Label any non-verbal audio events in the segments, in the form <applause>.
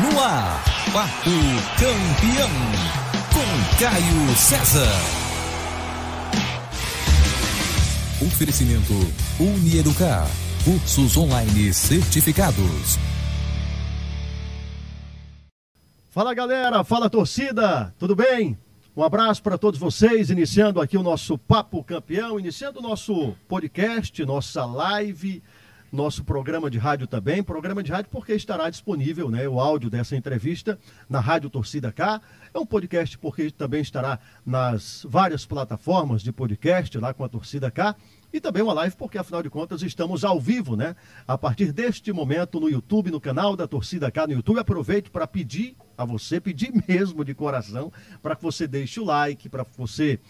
No ar, Papo Campeão, com Caio César. Oferecimento Unieducar, cursos online certificados. Fala galera, fala torcida, tudo bem? Um abraço para todos vocês, iniciando aqui o nosso Papo Campeão, iniciando o nosso podcast, nossa live nosso programa de rádio também. Programa de rádio porque estará disponível né, o áudio dessa entrevista na Rádio Torcida K. É um podcast porque também estará nas várias plataformas de podcast lá com a Torcida K. E também uma live, porque afinal de contas estamos ao vivo, né? A partir deste momento no YouTube, no canal da Torcida K no YouTube. Aproveito para pedir a você, pedir mesmo de coração, para que você deixe o like, para que você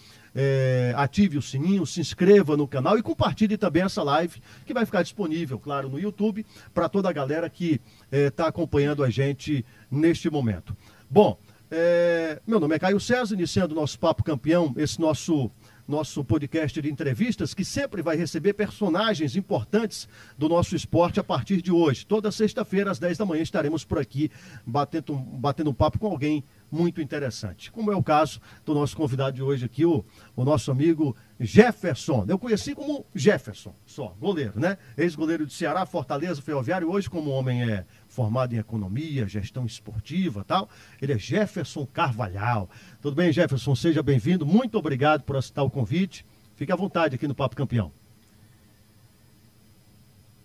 é, ative o sininho, se inscreva no canal e compartilhe também essa live, que vai ficar disponível, claro, no YouTube, para toda a galera que está é, acompanhando a gente neste momento. Bom, é, meu nome é Caio César, iniciando o nosso Papo Campeão, esse nosso nosso podcast de entrevistas, que sempre vai receber personagens importantes do nosso esporte a partir de hoje. Toda sexta-feira, às 10 da manhã, estaremos por aqui batendo, batendo um papo com alguém muito interessante. Como é o caso do nosso convidado de hoje aqui, o, o nosso amigo Jefferson. Eu conheci como Jefferson, só, goleiro, né? Ex-goleiro de Ceará, Fortaleza, Ferroviário. Hoje, como homem é formado em economia, gestão esportiva tal, ele é Jefferson Carvalhal. Tudo bem, Jefferson? Seja bem-vindo. Muito obrigado por aceitar o convite. Fique à vontade aqui no Papo Campeão.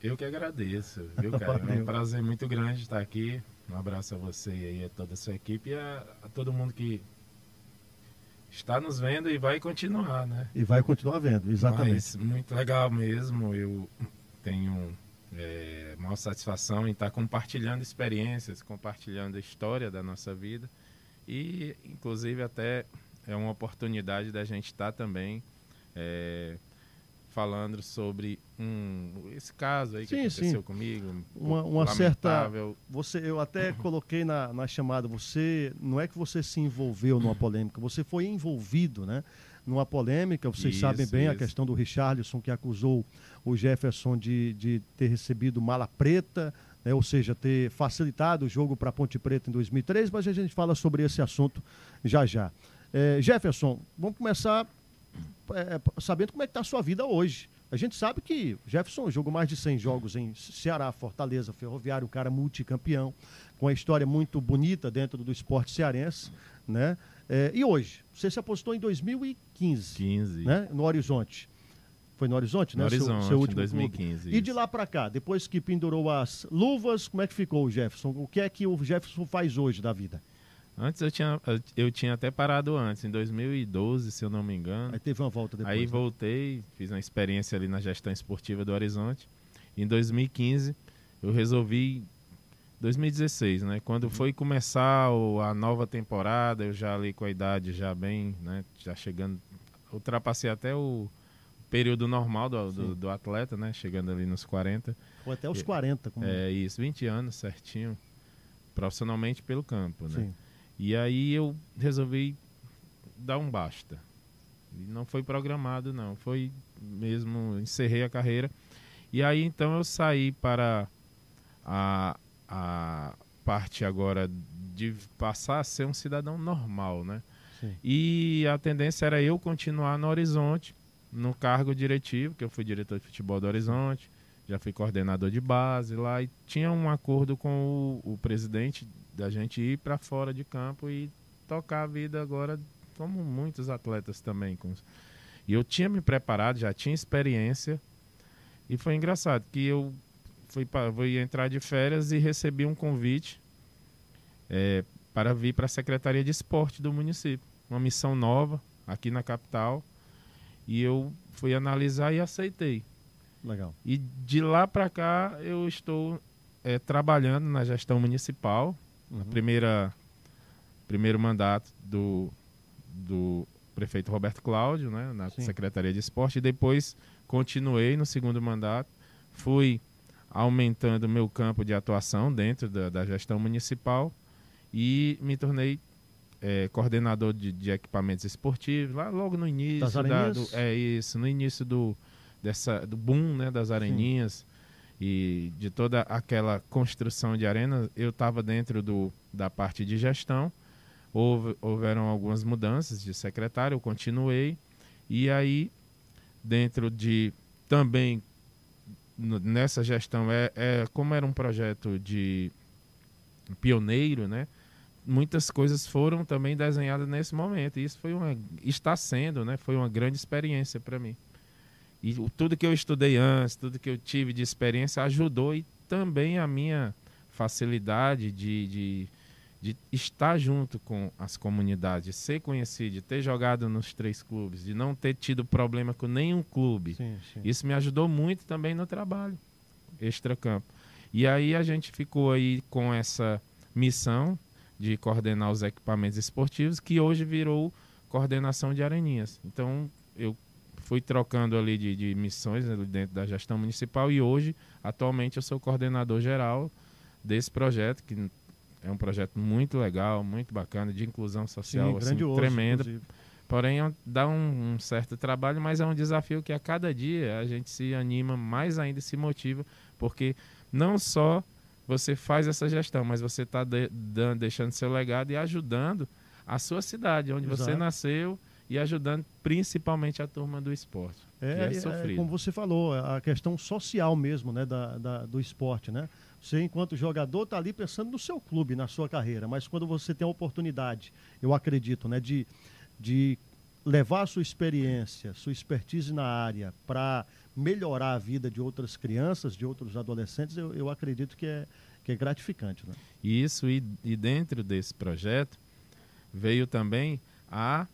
Eu que agradeço, viu, <laughs> cara? é um prazer muito grande estar aqui um abraço a você e a toda a sua equipe e a, a todo mundo que está nos vendo e vai continuar, né? E vai continuar vendo, exatamente. Mas, muito legal mesmo. Eu tenho é, maior satisfação em estar compartilhando experiências, compartilhando a história da nossa vida e, inclusive, até é uma oportunidade da gente estar também é, falando sobre um, esse caso aí que sim, aconteceu sim. comigo. uma, uma certa. Você, eu até <coughs> coloquei na, na chamada, você. Não é que você se envolveu numa polêmica, você foi envolvido, né? Numa polêmica, vocês isso, sabem bem isso. a questão do Richarlison que acusou o Jefferson de, de ter recebido mala preta, né? ou seja, ter facilitado o jogo para Ponte Preta em 2003, mas a gente fala sobre esse assunto já já. É, Jefferson, vamos começar é, sabendo como é que está a sua vida hoje. A gente sabe que Jefferson jogou mais de 100 jogos em Ceará, Fortaleza, Ferroviário, um cara multicampeão, com uma história muito bonita dentro do esporte cearense, né? É, e hoje, você se apostou em 2015, 15. Né? no Horizonte. Foi no Horizonte, no né? Horizonte, seu, seu último 2015. Clube. E de lá para cá, depois que pendurou as luvas, como é que ficou o Jefferson? O que é que o Jefferson faz hoje da vida? Antes eu tinha, eu tinha até parado antes, em 2012, se eu não me engano. Aí teve uma volta depois. Aí né? voltei, fiz uma experiência ali na gestão esportiva do Horizonte. Em 2015, eu resolvi 2016, né? Quando uhum. foi começar a nova temporada, eu já ali com a idade já bem, né? Já chegando, ultrapassei até o período normal do, do, do atleta, né? Chegando ali nos 40. Ou até os 40. Como... É isso, 20 anos certinho, profissionalmente pelo campo, né? Sim. E aí eu resolvi dar um basta. E não foi programado, não. Foi mesmo, encerrei a carreira. E aí então eu saí para a, a parte agora de passar a ser um cidadão normal, né? Sim. E a tendência era eu continuar no Horizonte, no cargo diretivo, que eu fui diretor de futebol do Horizonte, já fui coordenador de base lá e tinha um acordo com o, o presidente da gente ir para fora de campo e tocar a vida agora como muitos atletas também. E eu tinha me preparado, já tinha experiência e foi engraçado que eu fui para fui entrar de férias e recebi um convite é, para vir para a Secretaria de Esporte do município, uma missão nova aqui na capital e eu fui analisar e aceitei. Legal. E de lá para cá eu estou é, trabalhando na gestão municipal. Uhum. primeira primeiro mandato do, do prefeito Roberto Cláudio, né, na Sim. Secretaria de Esporte, e depois continuei no segundo mandato, fui aumentando meu campo de atuação dentro da, da gestão municipal e me tornei é, coordenador de, de, equipamentos esportivos lá logo no início da, do, é isso no início do dessa do boom né das areninhas Sim. E de toda aquela construção de arena, eu estava dentro do, da parte de gestão. Houve, houveram algumas mudanças de secretário, eu continuei. E aí, dentro de também nessa gestão, é, é como era um projeto de pioneiro, né? Muitas coisas foram também desenhadas nesse momento. E isso foi uma, está sendo, né? Foi uma grande experiência para mim. E tudo que eu estudei antes, tudo que eu tive de experiência ajudou e também a minha facilidade de, de, de estar junto com as comunidades, de ser conhecido, de ter jogado nos três clubes, de não ter tido problema com nenhum clube. Sim, sim. Isso me ajudou muito também no trabalho extracampo. E aí a gente ficou aí com essa missão de coordenar os equipamentos esportivos, que hoje virou coordenação de areninhas. Então, eu fui trocando ali de, de missões né, dentro da gestão municipal e hoje, atualmente, eu sou coordenador geral desse projeto, que é um projeto muito legal, muito bacana, de inclusão social, Sim, assim, tremenda. Porém, é dá um, um, certo trabalho, mas é um desafio que a cada dia a gente se anima mais ainda e se motiva, porque não só você faz essa gestão, mas você está de, deixando seu legado e ajudando a sua cidade, onde Exato. você nasceu, e ajudando principalmente a turma do esporte. É, é, é, como você falou, a questão social mesmo né, da, da, do esporte. Né? Você, enquanto jogador, está ali pensando no seu clube, na sua carreira, mas quando você tem a oportunidade, eu acredito, né, de, de levar a sua experiência, sua expertise na área para melhorar a vida de outras crianças, de outros adolescentes, eu, eu acredito que é, que é gratificante. Né? Isso, e, e dentro desse projeto veio também a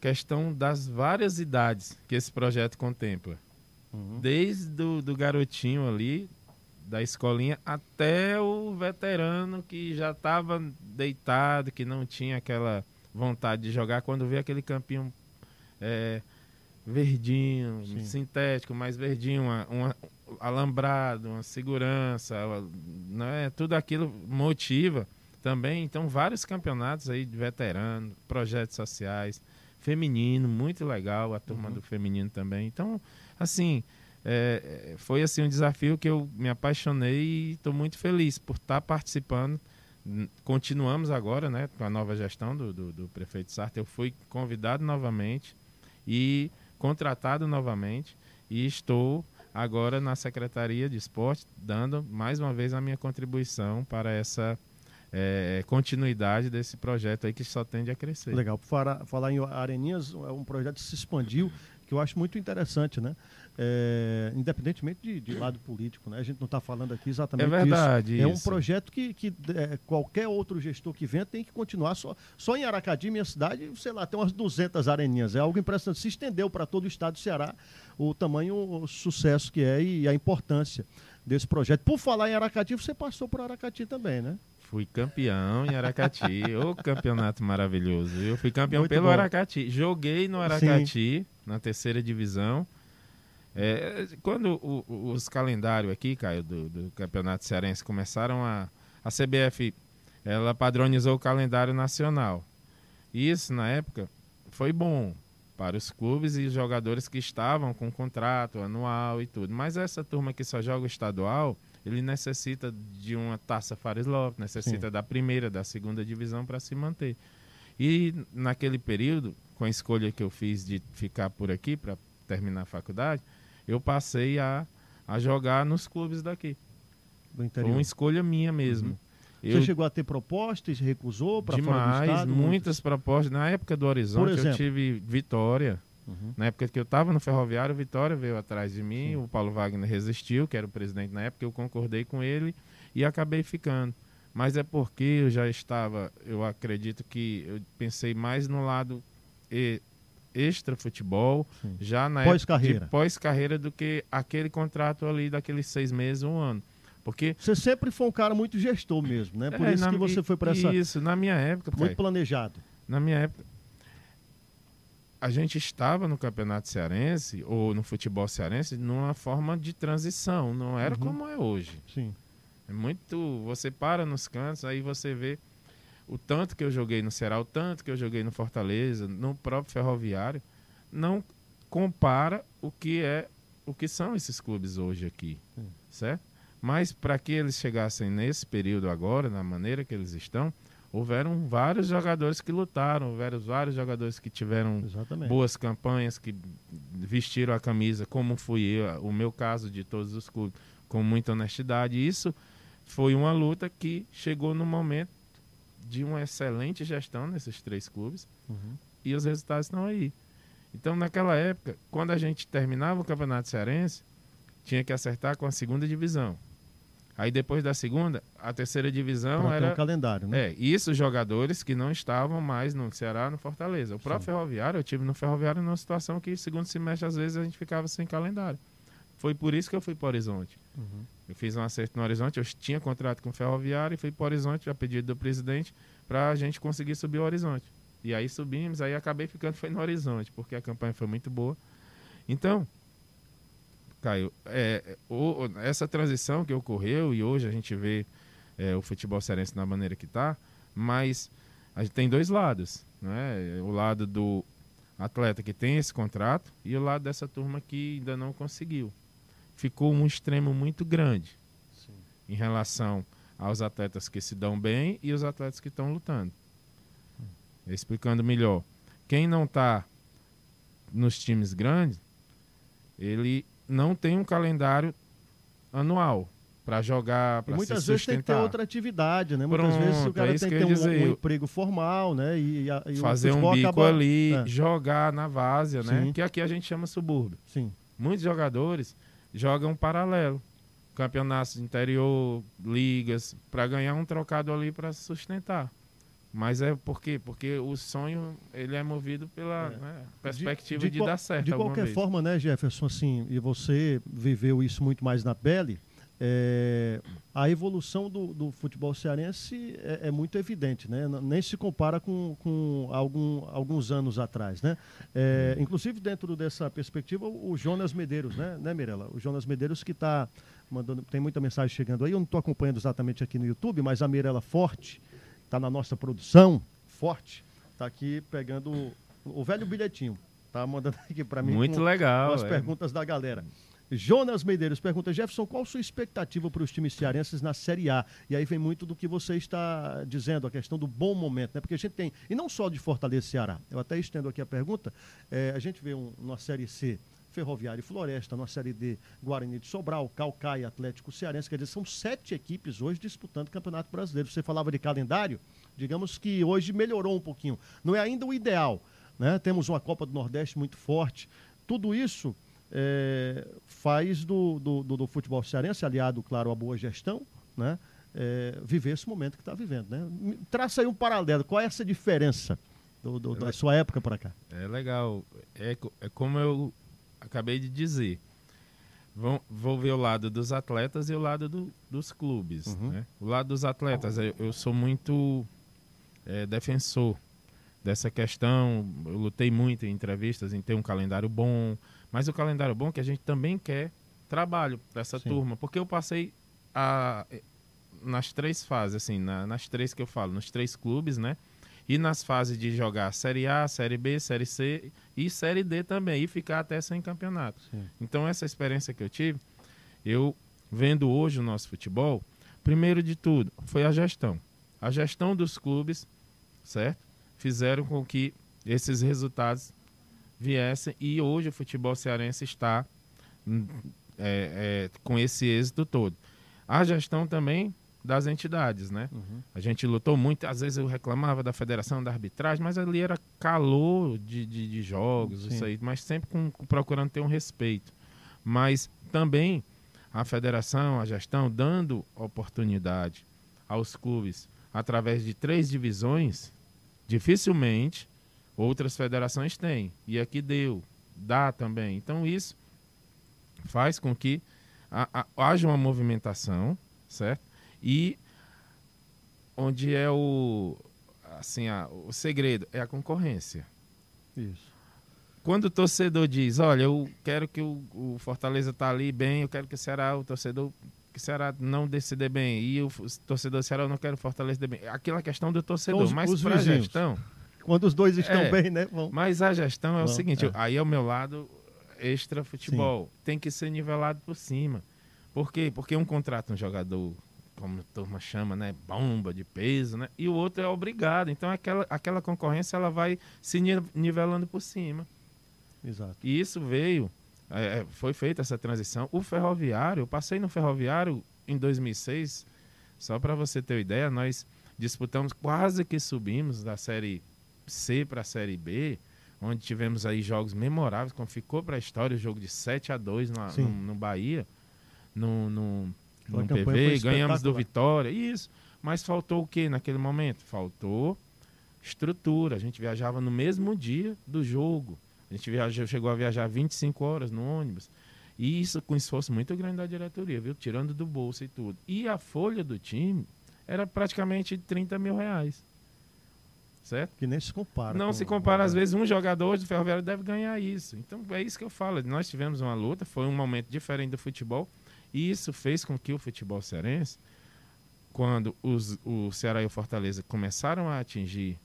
questão das várias idades que esse projeto contempla. Uhum. Desde do, do garotinho ali, da escolinha, até o veterano que já estava deitado, que não tinha aquela vontade de jogar, quando vê aquele campinho é, verdinho, Sim. sintético, mais verdinho, uma, uma, alambrado, uma segurança, né? tudo aquilo motiva também. Então, vários campeonatos aí de veterano, projetos sociais, feminino, muito legal, a turma uhum. do feminino também. Então, assim, é, foi assim um desafio que eu me apaixonei e estou muito feliz por estar tá participando. Continuamos agora, né, com a nova gestão do, do, do prefeito Sartre. Eu fui convidado novamente e contratado novamente e estou agora na Secretaria de Esporte, dando mais uma vez a minha contribuição para essa é, continuidade desse projeto aí que só tende a crescer. Legal. Falar, falar em Areninhas, é um projeto que se expandiu, que eu acho muito interessante, né? É, independentemente de, de, lado político, né? A gente não está falando aqui exatamente é verdade, isso. É um projeto que, que é, qualquer outro gestor que venha tem que continuar. Só, só em Aracati, minha cidade, sei lá, tem umas 200 areninhas. É algo impressionante. Se estendeu para todo o estado do Ceará o tamanho, o sucesso que é e a importância desse projeto. Por falar em Aracati, você passou por Aracati também, né? Fui campeão em Aracati. <laughs> Ô, campeonato maravilhoso. Eu fui campeão Muito pelo bom. Aracati. Joguei no Aracati, Sim. na terceira divisão. É, quando o, os calendários aqui, Caio, do, do, Campeonato Cearense começaram a. A CBF ela padronizou o calendário nacional. Isso, na época, foi bom para os clubes e os jogadores que estavam com contrato anual e tudo. Mas essa turma que só joga estadual ele necessita de uma taça Fares Lopes, necessita Sim. da primeira, da segunda divisão para se manter. E naquele período, com a escolha que eu fiz de ficar por aqui para terminar a faculdade, eu passei a, a jogar nos clubes daqui. Do interior. Foi uma escolha minha mesmo. Uhum. Eu, Você chegou a ter propostas, recusou para fora do estado? muitas propostas. Na época do Horizonte eu tive Vitória, Uhum. Na época que eu estava no Ferroviário, o Vitória veio atrás de mim, Sim. o Paulo Wagner resistiu, que era o presidente na época, eu concordei com ele e acabei ficando. Mas é porque eu já estava, eu acredito que eu pensei mais no lado extra futebol, Sim. já na pós-carreira. pós-carreira do que aquele contrato ali daqueles seis meses, um ano. Porque você sempre foi um cara muito gestor mesmo, né? Por é, isso na, que você foi para essa Isso, na minha época, muito pai, planejado. Na minha época, a gente estava no campeonato cearense ou no futebol cearense numa forma de transição, não era uhum. como é hoje. Sim. É muito. Você para nos cantos, aí você vê o tanto que eu joguei no Ceará, o tanto que eu joguei no Fortaleza, no próprio Ferroviário, não compara o que é o que são esses clubes hoje aqui, Sim. certo? Mas para que eles chegassem nesse período agora, na maneira que eles estão, houveram vários jogadores que lutaram, houveram vários jogadores que tiveram Exatamente. boas campanhas, que vestiram a camisa, como fui eu, o meu caso de todos os clubes, com muita honestidade. Isso foi uma luta que chegou no momento de uma excelente gestão nesses três clubes uhum. e os resultados estão aí. Então, naquela época, quando a gente terminava o Campeonato Cearense, tinha que acertar com a segunda divisão. Aí depois da segunda, a terceira divisão pra era. um calendário, né? É, isso jogadores que não estavam mais no Ceará, no Fortaleza. O próprio Sim. Ferroviário, eu tive no Ferroviário numa situação que segundo semestre, às vezes, a gente ficava sem calendário. Foi por isso que eu fui para o Horizonte. Uhum. Eu fiz um acerto no Horizonte, eu tinha contrato com o Ferroviário e fui para o Horizonte, a pedido do presidente, para a gente conseguir subir o Horizonte. E aí subimos, aí acabei ficando foi no Horizonte, porque a campanha foi muito boa. Então, Caio, é, o, essa transição que ocorreu e hoje a gente vê é, o futebol cearense da maneira que está, mas a gente tem dois lados, né? O lado do atleta que tem esse contrato e o lado dessa turma que ainda não conseguiu. Ficou um extremo muito grande Sim. em relação aos atletas que se dão bem e os atletas que estão lutando. Hum. Explicando melhor, quem não está nos times grandes, ele não tem um calendário anual para jogar, para Muitas vezes tem que ter outra atividade, né? Muitas Pronto, vezes o cara é tem que ter um, dizer, um, emprego formal, né? E, e fazer um bico acaba... ali, é. jogar na várzea, né? Sim. Que aqui a gente chama subúrbio. Sim. Muitos jogadores jogam paralelo, campeonatos de interior, ligas, para ganhar um trocado ali para sustentar. Mas é por quê? Porque o sonho ele é movido pela é. né, perspectiva de, de, de dar certo. De qualquer vez. forma, né, Jefferson, assim, e você viveu isso muito mais na pele, é, a evolução do, do futebol cearense é, é, muito evidente, né? nem se compara com, com algum, alguns anos atrás. Né? É, inclusive, dentro dessa perspectiva, o Jonas Medeiros, né, né Mirella? O Jonas Medeiros que está mandando, tem muita mensagem chegando aí, eu não estou acompanhando exatamente aqui no YouTube, mas a Mirella Forte está na nossa produção, forte, está aqui pegando o, o, velho bilhetinho. Tá mandando aqui para mim. Muito com, legal. Com as é. perguntas da galera. Jonas Medeiros pergunta, Jefferson, qual a sua expectativa para os times cearenses na Série A? E aí vem muito do que você está dizendo, a questão do bom momento, né? Porque a gente tem, e não só de Fortaleza e Ceará, eu até estendo aqui a pergunta, é, a gente vê um, uma Série C Ferroviária e Floresta, na Série D, Guarani de Sobral, Calcaia, Atlético Cearense. Quer dizer, são sete equipes hoje disputando o Campeonato Brasileiro. Você falava de calendário, digamos que hoje melhorou um pouquinho. Não é ainda o ideal, né? Temos uma Copa do Nordeste muito forte. Tudo isso é, faz do, do, do, do, futebol cearense, aliado, claro, à boa gestão, né? É, viver esse momento que está vivendo. Né? Traça aí um paralelo. Qual é essa diferença do, do, da sua época para cá? É legal. É, é como eu acabei de dizer. Vão, vou ver o lado dos atletas e o lado do, dos clubes. Uhum. Né? O lado dos atletas, eu, eu sou muito é, defensor dessa questão. Eu lutei muito em entrevistas em ter um calendário bom, mas o calendário bom é que a gente também quer trabalho para essa Sim. turma, porque eu passei a, nas três fases, assim, na, nas três que eu falo, nos três clubes, né? E nas fases de jogar Série A, Série B, Série C e Série D também, e ficar até sem campeonato. Sim. Então, essa experiência que eu tive, eu vendo hoje o nosso futebol, primeiro de tudo, foi a gestão. A gestão dos clubes, certo? Fizeram com que esses resultados viessem e hoje o futebol cearense está hum, é, é, com esse êxito todo. A gestão também das entidades, né? Uhum. A gente lutou muito, às vezes eu reclamava da federação, da arbitragem, mas ali era calor de, de, de jogos, Sim. isso aí, mas sempre com, procurando ter um respeito. Mas também a federação, a gestão, dando oportunidade aos clubes através de três divisões, dificilmente outras federações têm. E aqui deu, dá também. Então isso faz com que haja uma movimentação, certo? E onde é o assim, a, o segredo é a concorrência. Isso. Quando o torcedor diz, olha, eu quero que o, o Fortaleza tá ali bem, eu quero que o Ceará, o torcedor que o Ceará não decida bem e o torcedor do Ceará eu não quero o Fortaleza bem. Aquela questão do torcedor, os, mas para a gestão, quando os dois estão é, bem, né? Mas a gestão é Bom, o seguinte, é. aí ao meu lado extra futebol. Sim. Tem que ser nivelado por cima. Por quê? Porque um contrata um jogador, como a turma chama, né? Bomba de peso, né? E o outro é obrigado. Então aquela, aquela concorrência ela vai se nivelando por cima. Exato. E isso veio, é, é foi feita essa transição. O ferroviário, eu passei no ferroviário em 2006, só para você ter uma ideia, nós disputamos, quase que subimos da série C para a série B onde tivemos aí jogos memoráveis, como ficou para a história o jogo de 7 a 2 no, no, no Bahia, no, no, no PV, ganhamos do Vitória, isso. Mas faltou o que naquele momento? Faltou estrutura. A gente viajava no mesmo dia do jogo. A gente viajou, chegou a viajar 25 horas no ônibus. E isso com esforço muito grande da diretoria, viu? Tirando do bolso e tudo. E a folha do time era praticamente 30 mil reais certo? Que nem se compara. Não se compara, às vezes, um jogador do Ferroviário deve ganhar isso. Então, é isso que eu falo. Nós tivemos uma luta, foi um momento diferente do futebol, e isso fez com que o futebol cearense, quando os, o Ceará e o Fortaleza começaram a atingir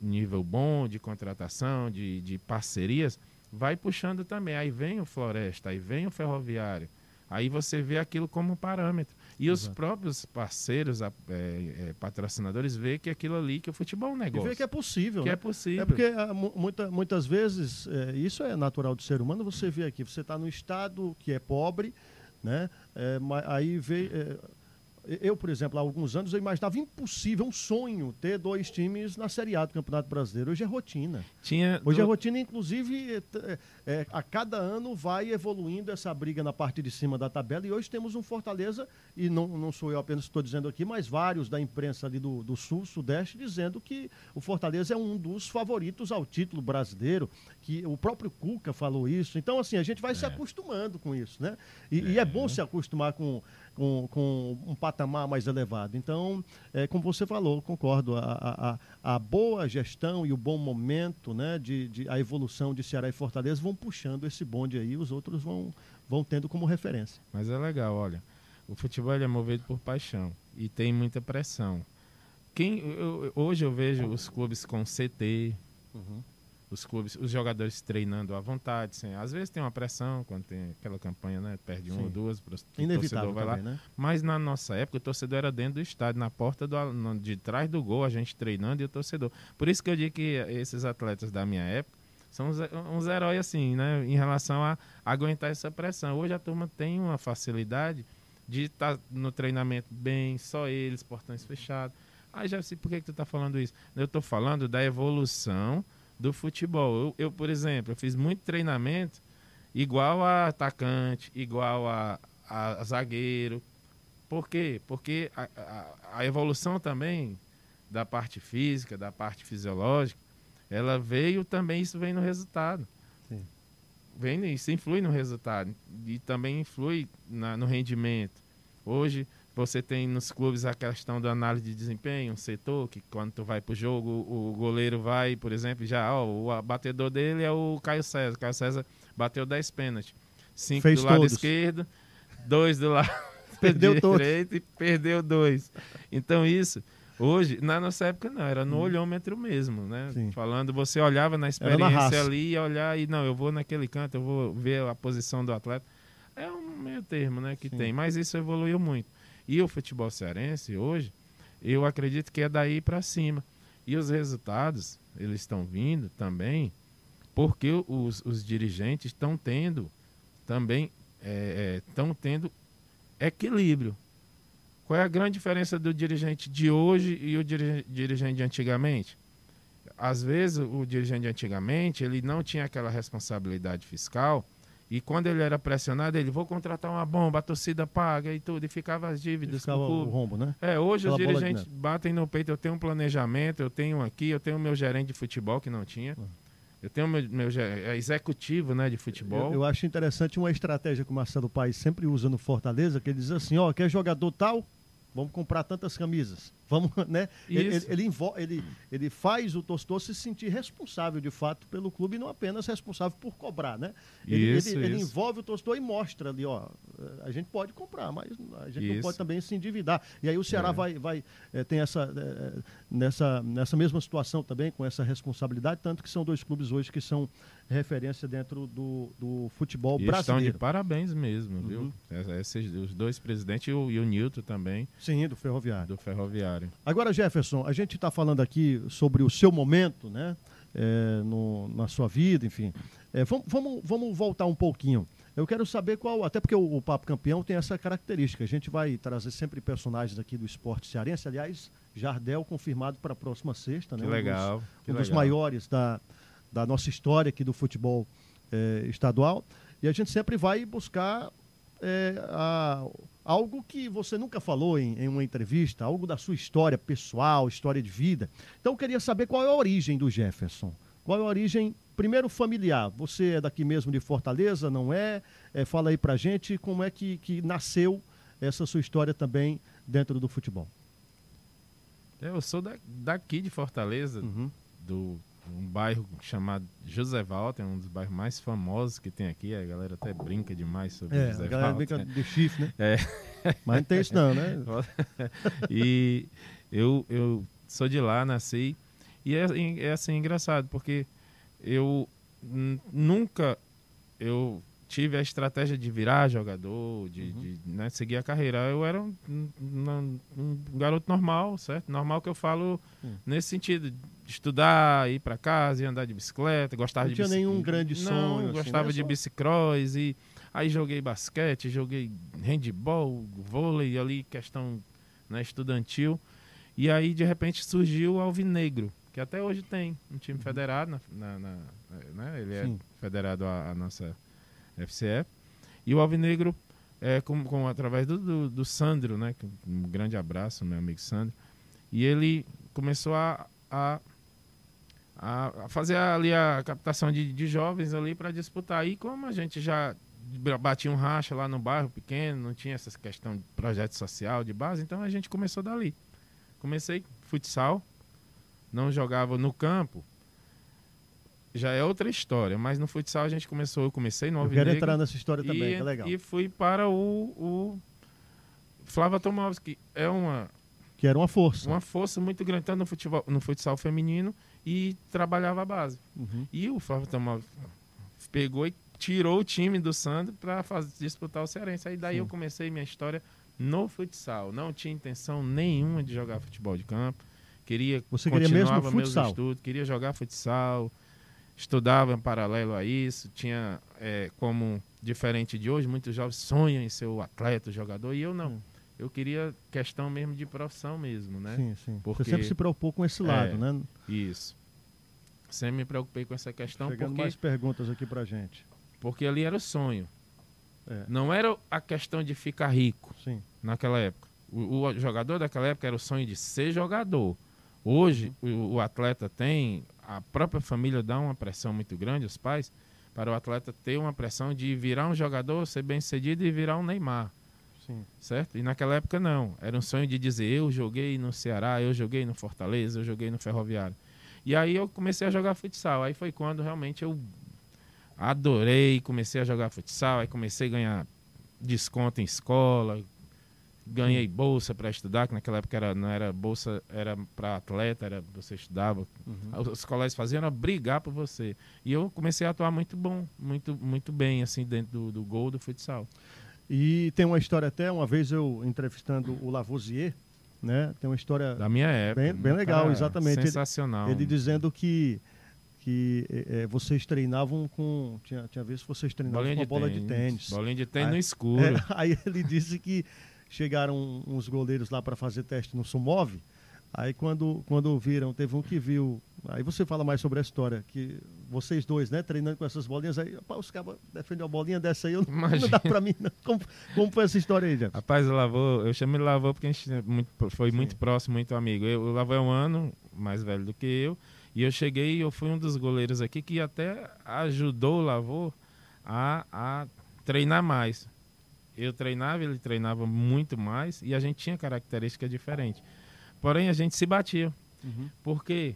nível bom de contratação, de, de parcerias, vai puxando também. Aí vem o Floresta, aí vem o Ferroviário. Aí você vê aquilo como parâmetro. E Exato. os próprios parceiros, é, é, patrocinadores, vê que aquilo ali, que o futebol é um negócio. E vê que é possível. Que né? é possível. É porque ah, muita, muitas vezes, é, isso é natural do ser humano, você vê aqui, você está no estado que é pobre, né? É, aí vê é, eu, por exemplo, há alguns anos eu imaginava impossível, um sonho, ter dois times na Série A do Campeonato Brasileiro. Hoje é rotina. Tinha Hoje do... é rotina, inclusive, é, é, a cada ano vai evoluindo essa briga na parte de cima da tabela. E hoje temos um Fortaleza, e não, não sou eu apenas que estou dizendo aqui, mas vários da imprensa ali do, do Sul, Sudeste, dizendo que o Fortaleza é um dos favoritos ao título brasileiro, que o próprio Cuca falou isso. Então, assim, a gente vai é. se acostumando com isso, né? E é, e é bom se acostumar com com, com um patamar mais elevado. Então, é, como você falou, concordo, a, a, a boa gestão e o bom momento, né, de, de, a evolução de Ceará e Fortaleza vão puxando esse bonde aí, os outros vão, vão tendo como referência. Mas é legal, olha, o futebol é movido por paixão e tem muita pressão. Quem, eu, hoje eu vejo os clubes com CT, uhum os clubes, os jogadores treinando à vontade, sem, às vezes tem uma pressão quando tem aquela campanha, né, perde Sim. uma ou duas, o torcedor vai também, lá. Né? Mas na nossa época o torcedor era dentro do estádio, na porta do, de trás do gol, a gente treinando e o torcedor. Por isso que eu digo que esses atletas da minha época são uns, uns heróis assim, né, em relação a aguentar essa pressão. Hoje a turma tem uma facilidade de estar tá no treinamento bem, só eles, portões fechados. Ah, já sei por que, que tu está falando isso. Eu estou falando da evolução do futebol. Eu, eu, por exemplo, eu fiz muito treinamento igual a atacante, igual a, a, zagueiro. Por quê? Porque a, a, a, evolução também da parte física, da parte fisiológica, ela veio também, isso vem no resultado. Sim. Vem, isso influi no resultado e também influi na, no rendimento. Hoje, você tem nos clubes a questão da análise de desempenho, um setor, que quando tu vai pro jogo, o goleiro vai, por exemplo, já, ó, o batedor dele é o Caio César. Caio César bateu 10 pênaltis. Cinco Fez do lado todos. esquerdo, dois do lado <laughs> perdeu <laughs> direito todos. e perdeu dois. Então isso, hoje, na nossa época não, era no hum. olhômetro mesmo, né? Sim. Falando, você olhava na experiência na ali, ia olhar e não, eu vou naquele canto, eu vou ver a posição do atleta. É um meio termo, né, que Sim. tem, mas isso evoluiu muito. E o futebol cearense hoje, eu acredito que é daí para cima. E os resultados, eles estão vindo também porque os, os dirigentes estão tendo também estão é, é, tendo equilíbrio. Qual é a grande diferença do dirigente de hoje e o dirigente de antigamente? Às vezes o dirigente de antigamente ele não tinha aquela responsabilidade fiscal e quando ele era pressionado, ele vou contratar uma bomba, a torcida paga e tudo, e ficava as dívidas. ficava o rombo, né? É, hoje Aquela os dirigentes batem no peito, eu tenho um planejamento, eu tenho aqui, eu tenho o meu gerente de futebol que não tinha. Ah. Eu tenho meu, meu é executivo né, de futebol. Eu, eu, acho interessante uma estratégia que o Marcelo Paes sempre usa no Fortaleza, que ele diz assim, ó, quer jogador tal? Vamos comprar tantas camisas. Vamos, <laughs> né? Ele, ele, ele, ele, faz o torcedor se sentir responsável, de fato, pelo clube e não apenas responsável por cobrar, né? Ele, isso, ele, isso. envolve o torcedor e mostra ali, ó, a gente pode comprar, mas a gente isso. não pode também se endividar. E aí o Ceará é. vai, vai é, tem essa, é, nessa, nessa mesma situação também, com essa responsabilidade, tanto que são dois clubes hoje que são referência dentro do, do futebol e brasileiro. Estão de parabéns mesmo, uhum. viu? Esses, os dois presidentes e o, e o Nilton também. Sim, do Ferroviário. Do Ferroviário. Agora, Jefferson, a gente está falando aqui sobre o seu momento, né? É, no, na sua vida, enfim. É, vamos, vamos, vamos voltar um pouquinho. Eu quero saber qual, até porque o, o, Papo Campeão tem essa característica. A gente vai trazer sempre personagens aqui do esporte cearense. Aliás, Jardel confirmado para a próxima sexta, né? Que legal. Um dos, que um legal. dos maiores da, da nossa história aqui do futebol é, estadual. E a gente sempre vai buscar é, a, algo que você nunca falou em, em, uma entrevista, algo da sua história pessoal, história de vida. Então eu queria saber qual é a origem do Jefferson. Qual é a origem, primeiro, familiar? Você é daqui mesmo de Fortaleza, não é? é fala aí pra gente como é que, que nasceu essa sua história também dentro do futebol. Eu sou da, daqui de Fortaleza, uhum. do um bairro chamado José Walter, um dos bairros mais famosos que tem aqui. A galera até brinca demais sobre é, José a galera Walter. brinca de chifre, né? É. Mas não tem isso não, né? <laughs> e eu, eu sou de lá, nasci. E é, é assim, engraçado, porque eu nunca eu tive a estratégia de virar jogador, de, uhum. de né, seguir a carreira. Eu era um, um, um, garoto normal, certo? Normal que eu falo uhum. nesse sentido, estudar, ir para casa, ir andar de bicicleta, gostava não de Não tinha nenhum grande sonho. Não, assim, gostava né? de bicicross e aí joguei basquete, joguei handball, vôlei ali, questão né, estudantil. E aí de repente surgiu o Alvinegro, que até hoje tem um time uhum. federado, na, na, na né? ele é Sim. federado à nossa FCE. E o Alvinegro, é, com, com, através do, do, do, Sandro, né? Um grande abraço, meu amigo Sandro. E ele começou a, a, a fazer ali a captação de, de jovens ali para disputar. E como a gente já batia um racha lá no bairro pequeno, não tinha essa questão de projeto social de base, então a gente começou dali. Comecei futsal, não jogava no campo, já é outra história, mas no futsal a gente começou, eu comecei no Alvinegro. Eu quero entrar nessa história também, e, que é legal. E fui para o, o Flávio Tomovski, é uma... Que era uma força. Uma força muito grande, tanto no, futebol, no futsal feminino e trabalhava a base. Uhum. E o Flávio Tomovski pegou e tirou o time do Sandro para disputar o Cearense. Aí daí Sim. eu comecei minha história no futsal. Não tinha intenção nenhuma de jogar futebol de campo. Queria Você queria mesmo futsal? meus estudos, queria jogar futsal estudava em paralelo a isso, tinha é, como diferente de hoje, muitos jovens sonham em ser o atleta, o jogador, e eu não. Hum. Eu queria questão mesmo de profissão mesmo, né? Sim, sim. Porque... Você sempre se preocupou com esse lado, é, né? Isso. Sempre me preocupei com essa questão. Chegando porque... mais perguntas aqui pra gente. Porque ali era o sonho. É. Não era a questão de ficar rico sim. naquela época. O, o, jogador daquela época era o sonho de ser jogador. Hoje, uhum. o, o atleta tem a própria família dá uma pressão muito grande, os pais, para o atleta ter uma pressão de virar um jogador, ser bem sucedido e virar um Neymar. Sim. Certo? E naquela época não. Era um sonho de dizer: eu joguei no Ceará, eu joguei no Fortaleza, eu joguei no Ferroviário. E aí eu comecei a jogar futsal. Aí foi quando realmente eu adorei, comecei a jogar futsal, aí comecei a ganhar desconto em escola, ganhei bolsa para estudar, que naquela época era, não era bolsa, era para atleta, era você estudava. Uhum. Os colégios faziam era brigar por você. E eu comecei a atuar muito bom, muito, muito bem, assim, dentro do, do gol do futsal. E tem uma história até, uma vez eu entrevistando o Lavoisier, né? Tem uma história... Da minha época. Bem, bem legal, exatamente. Sensacional. Ele, ele dizendo que que é, vocês treinavam com. Tinha, tinha vezes que vocês treinavam bolinha com bola tênis, de tênis. Bolinha de tênis aí, no escuro. <laughs> É, aí ele disse que chegaram uns goleiros lá para fazer teste no Sumov. Aí quando, quando viram, teve um que viu. Aí você fala mais sobre a história, que vocês dois, né, treinando com essas bolinhas, aí opa, os caras defendem uma bolinha dessa aí, eu não, não dá para mim. Não. Como, como foi essa história aí, Jefferson? Rapaz, o Lavô, eu chamo ele Lavô porque a gente é foi Sim. muito próximo, muito amigo. Eu, o Lavô é um ano mais velho do que eu, e eu cheguei eu fui um dos goleiros aqui que até ajudou o Lavô a, a treinar mais eu treinava, ele treinava muito mais e a gente tinha características diferentes. Porém, a gente se batia. Uhum. Por quê?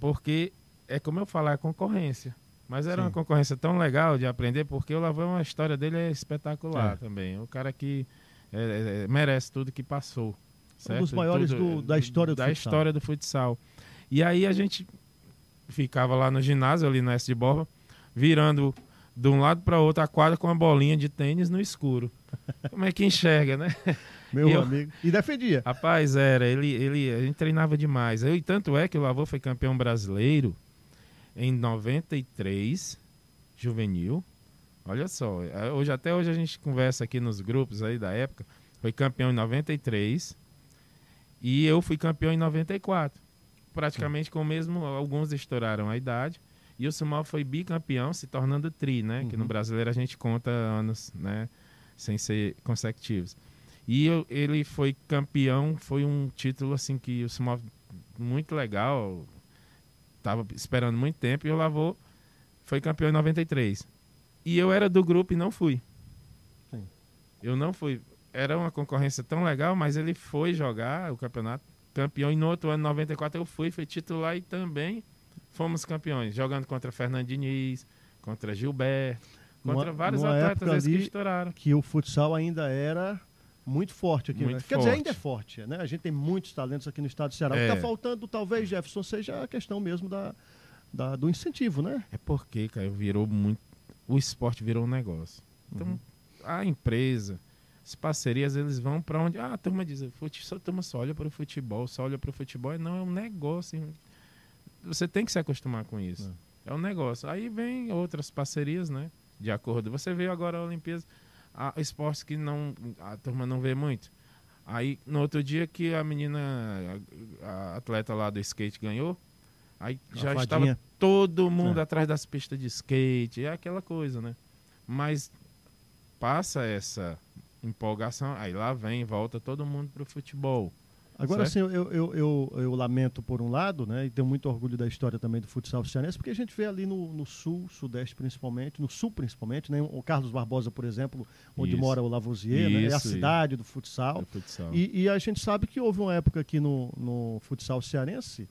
Porque, é como eu falo, é concorrência. Mas era Sim. uma concorrência tão legal de aprender, porque o Lavão, a história dele é espetacular é. também. O cara que é, é, é merece tudo que passou. Certo? Um dos maiores tudo, do, da história do da futsal. história do futsal. E aí a gente ficava lá no ginásio, ali na S de Borba, virando de um lado para outro a quadra com uma bolinha de tênis no escuro. Como é que enxerga, né? <laughs> Meu e amigo. Eu, e defendia. Rapaz, era. Ele, ele, a gente treinava demais. Eu, e tanto é que o Lavô foi campeão brasileiro em 93, juvenil. Olha só, é, hoje até hoje a gente conversa aqui nos grupos aí da época. Foi campeão em 93 e eu fui campeão em 94. Praticamente com o mesmo, alguns estouraram a idade. E o Sumal foi bicampeão, se tornando tri, né? Uhum. Que no uhum. brasileiro a gente conta anos, né? Sem ser consecutivos. E eu, ele foi campeão, foi um título assim que o Sumal muito legal. Tava esperando muito tempo e o Lavô foi campeão em 93. E eu era do grupo e não fui. Sim. Eu não fui. Era uma concorrência tão legal, mas ele foi jogar o campeonato campeão. E no outro ano, 94, eu fui, fui titular e também fomos campeões, jogando contra Fernando Diniz, contra Gilberto, contra uma, vários atletas que estouraram. Que o futsal ainda era muito forte aqui. Muito né? Quer dizer, ainda é forte, né? A gente tem muitos talentos aqui no estado do Ceará. É. O que está é. faltando, talvez, Jefferson, seja a questão mesmo da, da, do incentivo, né? É porque, cara, virou muito. O esporte virou um negócio. Então, uhum. a empresa, as parcerias, eles vão para onde. Ah, a turma diz, a turma só olha para o futebol, só olha para o futebol. Não, é um negócio você tem que se acostumar com isso. É. é um negócio. Aí vem outras parcerias, né? De acordo. Você veio agora a Olimpíadas, a, esportes que não a turma não vê muito. Aí no outro dia que a menina, a, a atleta lá do skate ganhou, aí Uma já fadinha. estava todo mundo é. atrás das pistas de skate, é aquela coisa, né? Mas passa essa empolgação, aí lá vem, volta todo mundo pro futebol. Agora, certo? assim, eu, eu, eu, eu, lamento por um lado, né, e tenho muito orgulho da história também do futsal cearense, porque a gente vê ali no, no sul, sudeste principalmente, no sul principalmente, né, o Carlos Barbosa, por exemplo, onde isso. mora o Lavoisier, né, é a cidade do futsal. futsal. E, e, a gente sabe que houve uma época aqui no, no futsal cearense,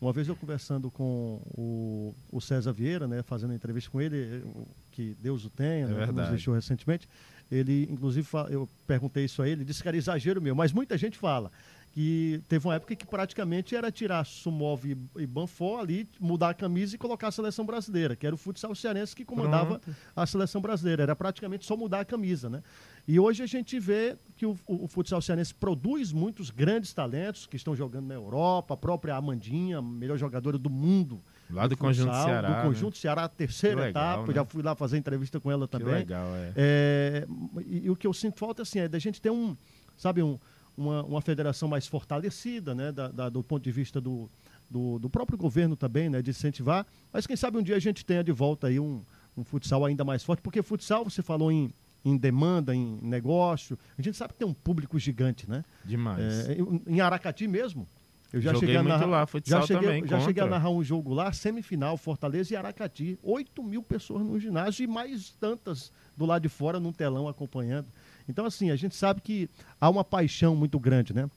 uma vez eu conversando com o, o César Vieira, né, fazendo entrevista com ele, que Deus o tenha, é né, nos deixou recentemente, ele, inclusive, eu perguntei isso a ele, disse que era exagero meu, mas muita gente fala que teve uma época que praticamente era tirar Sumov e, Banfó ali, mudar a camisa e colocar a seleção brasileira, que era o futsal cearense que comandava Pronto. a seleção brasileira. Era praticamente só mudar a camisa, né? E hoje a gente vê que o, o, o futsal cearense produz muitos grandes talentos que estão jogando na Europa, a própria Amandinha, melhor jogadora do mundo. Lá do, do Conjunto futsal, Ceará. Do? Conjunto né? Ceará, terceira legal, etapa. Né? Já fui lá fazer entrevista com ela também. Que legal, é. é e, e, o que eu sinto falta assim, é da gente ter um, sabe, um uma, uma federação mais fortalecida, né, da, da, do ponto de vista do, do, do, próprio governo também, né, de incentivar. Mas quem sabe um dia a gente tenha de volta aí um, um futsal ainda mais forte, porque futsal, você falou em, em demanda, em negócio, a gente sabe que tem um público gigante, né? Demais. É, em Aracati mesmo, eu já Joguei cheguei a narrar, lá, já cheguei, também, já cheguei a narrar um jogo lá, semifinal, Fortaleza e Aracati. 8 mil pessoas no ginásio e mais tantas do lado de fora num telão acompanhando. Então, assim, a gente sabe que há uma paixão muito grande, né?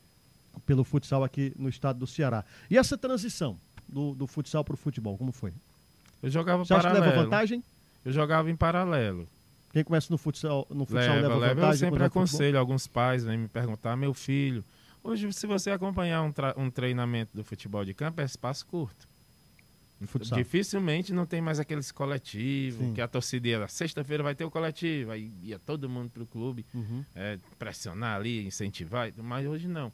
Pelo futsal aqui no estado do Ceará. E essa transição do, do futsal para o futebol, como foi? Eu jogava Você paralelo. Acha que leva vantagem? Eu jogava em paralelo. Quem começa no futsal, no futsal leva, leva, leva vantagem? Eu sempre aconselho alguns pais vêm me perguntar, meu filho, hoje se você acompanhar um, um treinamento do futebol de campo é espaço curto. Dificilmente não tem mais aqueles coletivos, Sim. que a torcida ia, sexta-feira vai ter o coletivo, aí ia todo mundo para o clube uhum. é, pressionar ali, incentivar, mas hoje não.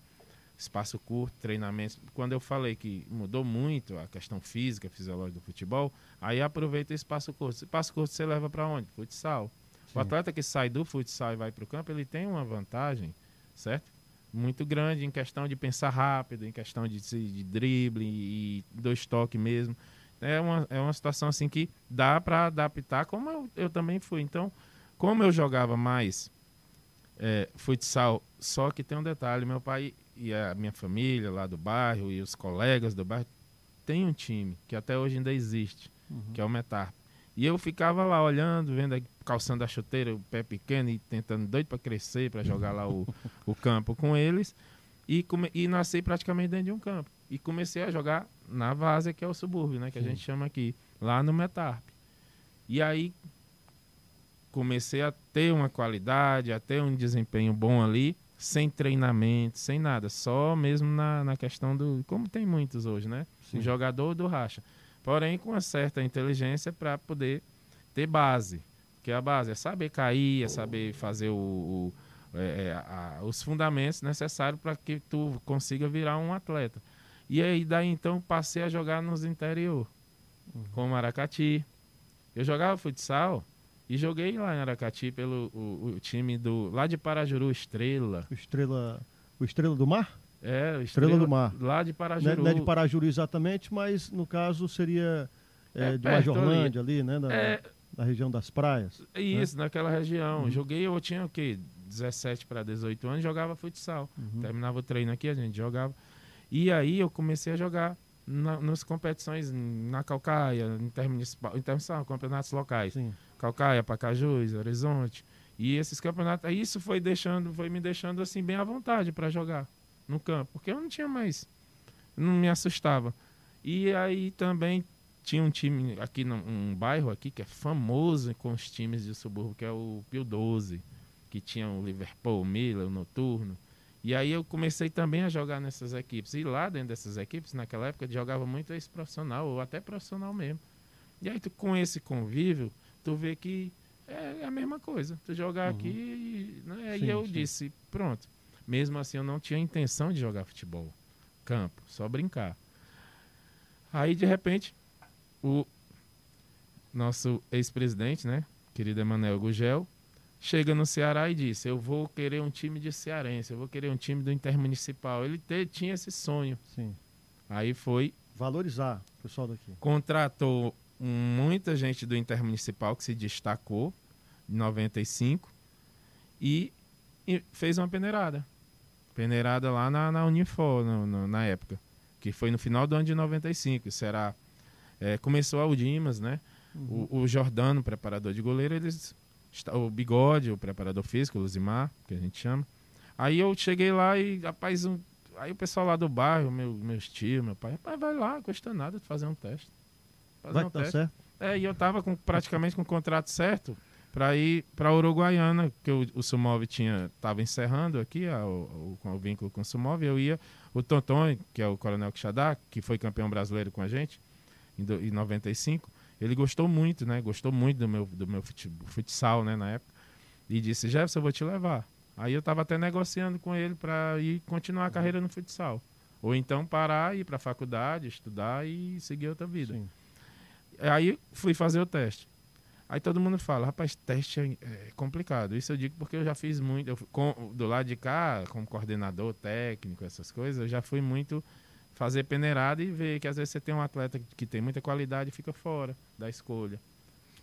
Espaço curto, treinamentos. Quando eu falei que mudou muito a questão física, fisiológica do futebol, aí aproveita o espaço curto. Espaço curto você leva para onde? Futsal. Sim. O atleta que sai do futsal e vai para o campo, ele tem uma vantagem, certo? muito grande em questão de pensar rápido, em questão de, de drible e dois toques mesmo é uma, é uma situação assim que dá para adaptar, como eu, eu, também fui. Então, como eu jogava mais é, futsal, só que tem um detalhe, meu pai e a minha família lá do bairro e os colegas do bairro tem um time que até hoje ainda existe, uhum. que é o Metar. E eu ficava lá olhando, vendo, calçando a chuteira, o pé pequeno e tentando doido para crescer, para jogar lá o, <laughs> o campo com eles. E, come, e nasci praticamente dentro de um campo. E comecei a jogar na Várzea, que é o subúrbio, né? Que Sim. a gente chama aqui. Lá no Metarp. E aí comecei a ter uma qualidade, a ter um desempenho bom ali, sem treinamento, sem nada. Só mesmo na, na questão do... Como tem muitos hoje, né? Sim. Um jogador do racha. Porém, com uma certa inteligência para poder ter base. Que a base é saber cair, é saber fazer o, o é, é, a, os fundamentos necessários para que tu consiga virar um atleta. E aí daí então passei a jogar nos interior, uhum. com Aracati. Eu jogava futsal e joguei lá em Aracati pelo o, o time do lá de Parajuru, Estrela. Estrela, o Estrela do Mar? É, Estrela, Estrela do Mar. Lá de Parajuru. Não é, de Parajuru exatamente, mas no caso seria é, é, de Majorlândia ali, ali, né? Da, é, da região das praias. Né? Isso, né? naquela região. Uhum. Joguei, eu tinha o quê? 17 para 18 anos, jogava futsal. Uhum. Terminava o treino aqui, a gente jogava. E aí eu comecei a jogar na, nas competições na Calcaia, intermunicipal, intermunicipal campeonatos locais. Sim. Calcaia, Pacajus, Horizonte. E esses campeonatos, isso foi deixando, foi me deixando assim bem à vontade para jogar no campo, porque eu não tinha mais, não me assustava. E aí também tinha um time aqui num um bairro aqui que é famoso com os times de subúrbio, que é o Pio 12 que tinha o Liverpool, o Miller, o Noturno. E aí eu comecei também a jogar nessas equipes. E lá dentro dessas equipes, naquela época, jogava muito ex-profissional, ou até profissional mesmo. E aí tu, com esse convívio, tu vê que é a mesma coisa. Tu jogar uhum. aqui, né? Sim, e eu sim. disse, pronto. Mesmo assim, eu não tinha intenção de jogar futebol. Campo, só brincar. Aí, de repente, o nosso ex-presidente, né? Querido Emanuel Gugel, chega no Ceará e disse: Eu vou querer um time de cearense, eu vou querer um time do Intermunicipal. Ele te, tinha esse sonho. Sim. Aí foi. Valorizar o pessoal daqui. Contratou muita gente do Intermunicipal que se destacou em 95 e, e fez uma peneirada. Peneirada lá na, na Unifor, no, no, na época. Que foi no final do ano de 95. Será. É, começou a Dimas, né? Uhum. O, o Jordano, preparador de goleiro, eles o Bigode, o preparador físico, o Luzimar, que a gente chama. Aí eu cheguei lá e, rapaz, um, aí o pessoal lá do bairro, meu, meus tios, meu pai, rapaz, vai lá, custa nada fazer um teste. Fazer vai um teste. certo. É, e eu tava com, praticamente com o contrato certo para ir para Uruguaiana, que o, o Sumov tinha tava encerrando aqui a, o, o, o, vínculo com o Sumov, eu ia o Tonton, que é o Coronel Quixadá, que foi campeão brasileiro com a gente em, do, em 95, ele gostou muito, né? Gostou muito do meu, do meu futsal, né, na época. E disse, Jefferson, eu vou te levar. Aí eu estava até negociando com ele para ir continuar a carreira no futsal. Ou então parar, ir para a faculdade, estudar e seguir outra vida. Sim. Aí fui fazer o teste. Aí todo mundo fala, rapaz, teste é, é complicado. Isso eu digo porque eu já fiz muito. Eu, com, do lado de cá, como coordenador técnico, essas coisas, eu já fui muito fazer peneirada e ver que às vezes você tem um atleta que tem muita qualidade e fica fora da escolha.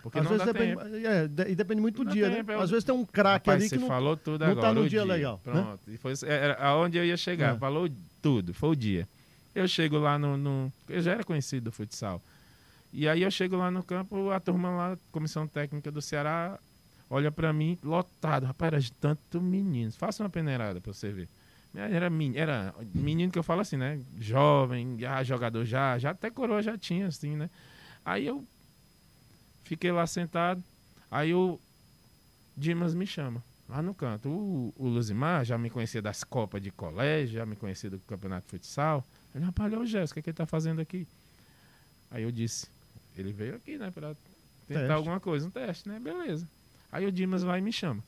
Porque às vezes depende, é, e depende muito do dia, né? tempo, né? Às vezes tem um craque ali que não, falou tudo não agora, tá no dia, dia, legal. Né? Pronto. Né? E foi era aonde eu ia chegar. É. Falou tudo, foi o dia. Eu chego lá no, no, Eu já era conhecido do futsal. E aí eu chego lá no campo, a turma lá, comissão técnica do Ceará, olha para mim, lotado. Rapaz, era de tanto meninos. Faça uma peneirada pra você ver. Era, era menino que eu falo assim, né? Jovem, já jogador já, já até coroa já tinha, assim, né? Aí eu fiquei lá sentado, aí o Dimas me chama, lá no canto. O, o Luzimar já me conhecia das Copas de colégio, já me conhecia do Campeonato de Futsal. Ele, rapaz, olha o Jéssica, o que, é que ele tá fazendo aqui? Aí eu disse, ele veio aqui, né, pra tentar teste. alguma coisa, um teste, né? Beleza. Aí o Dimas vai e me chama.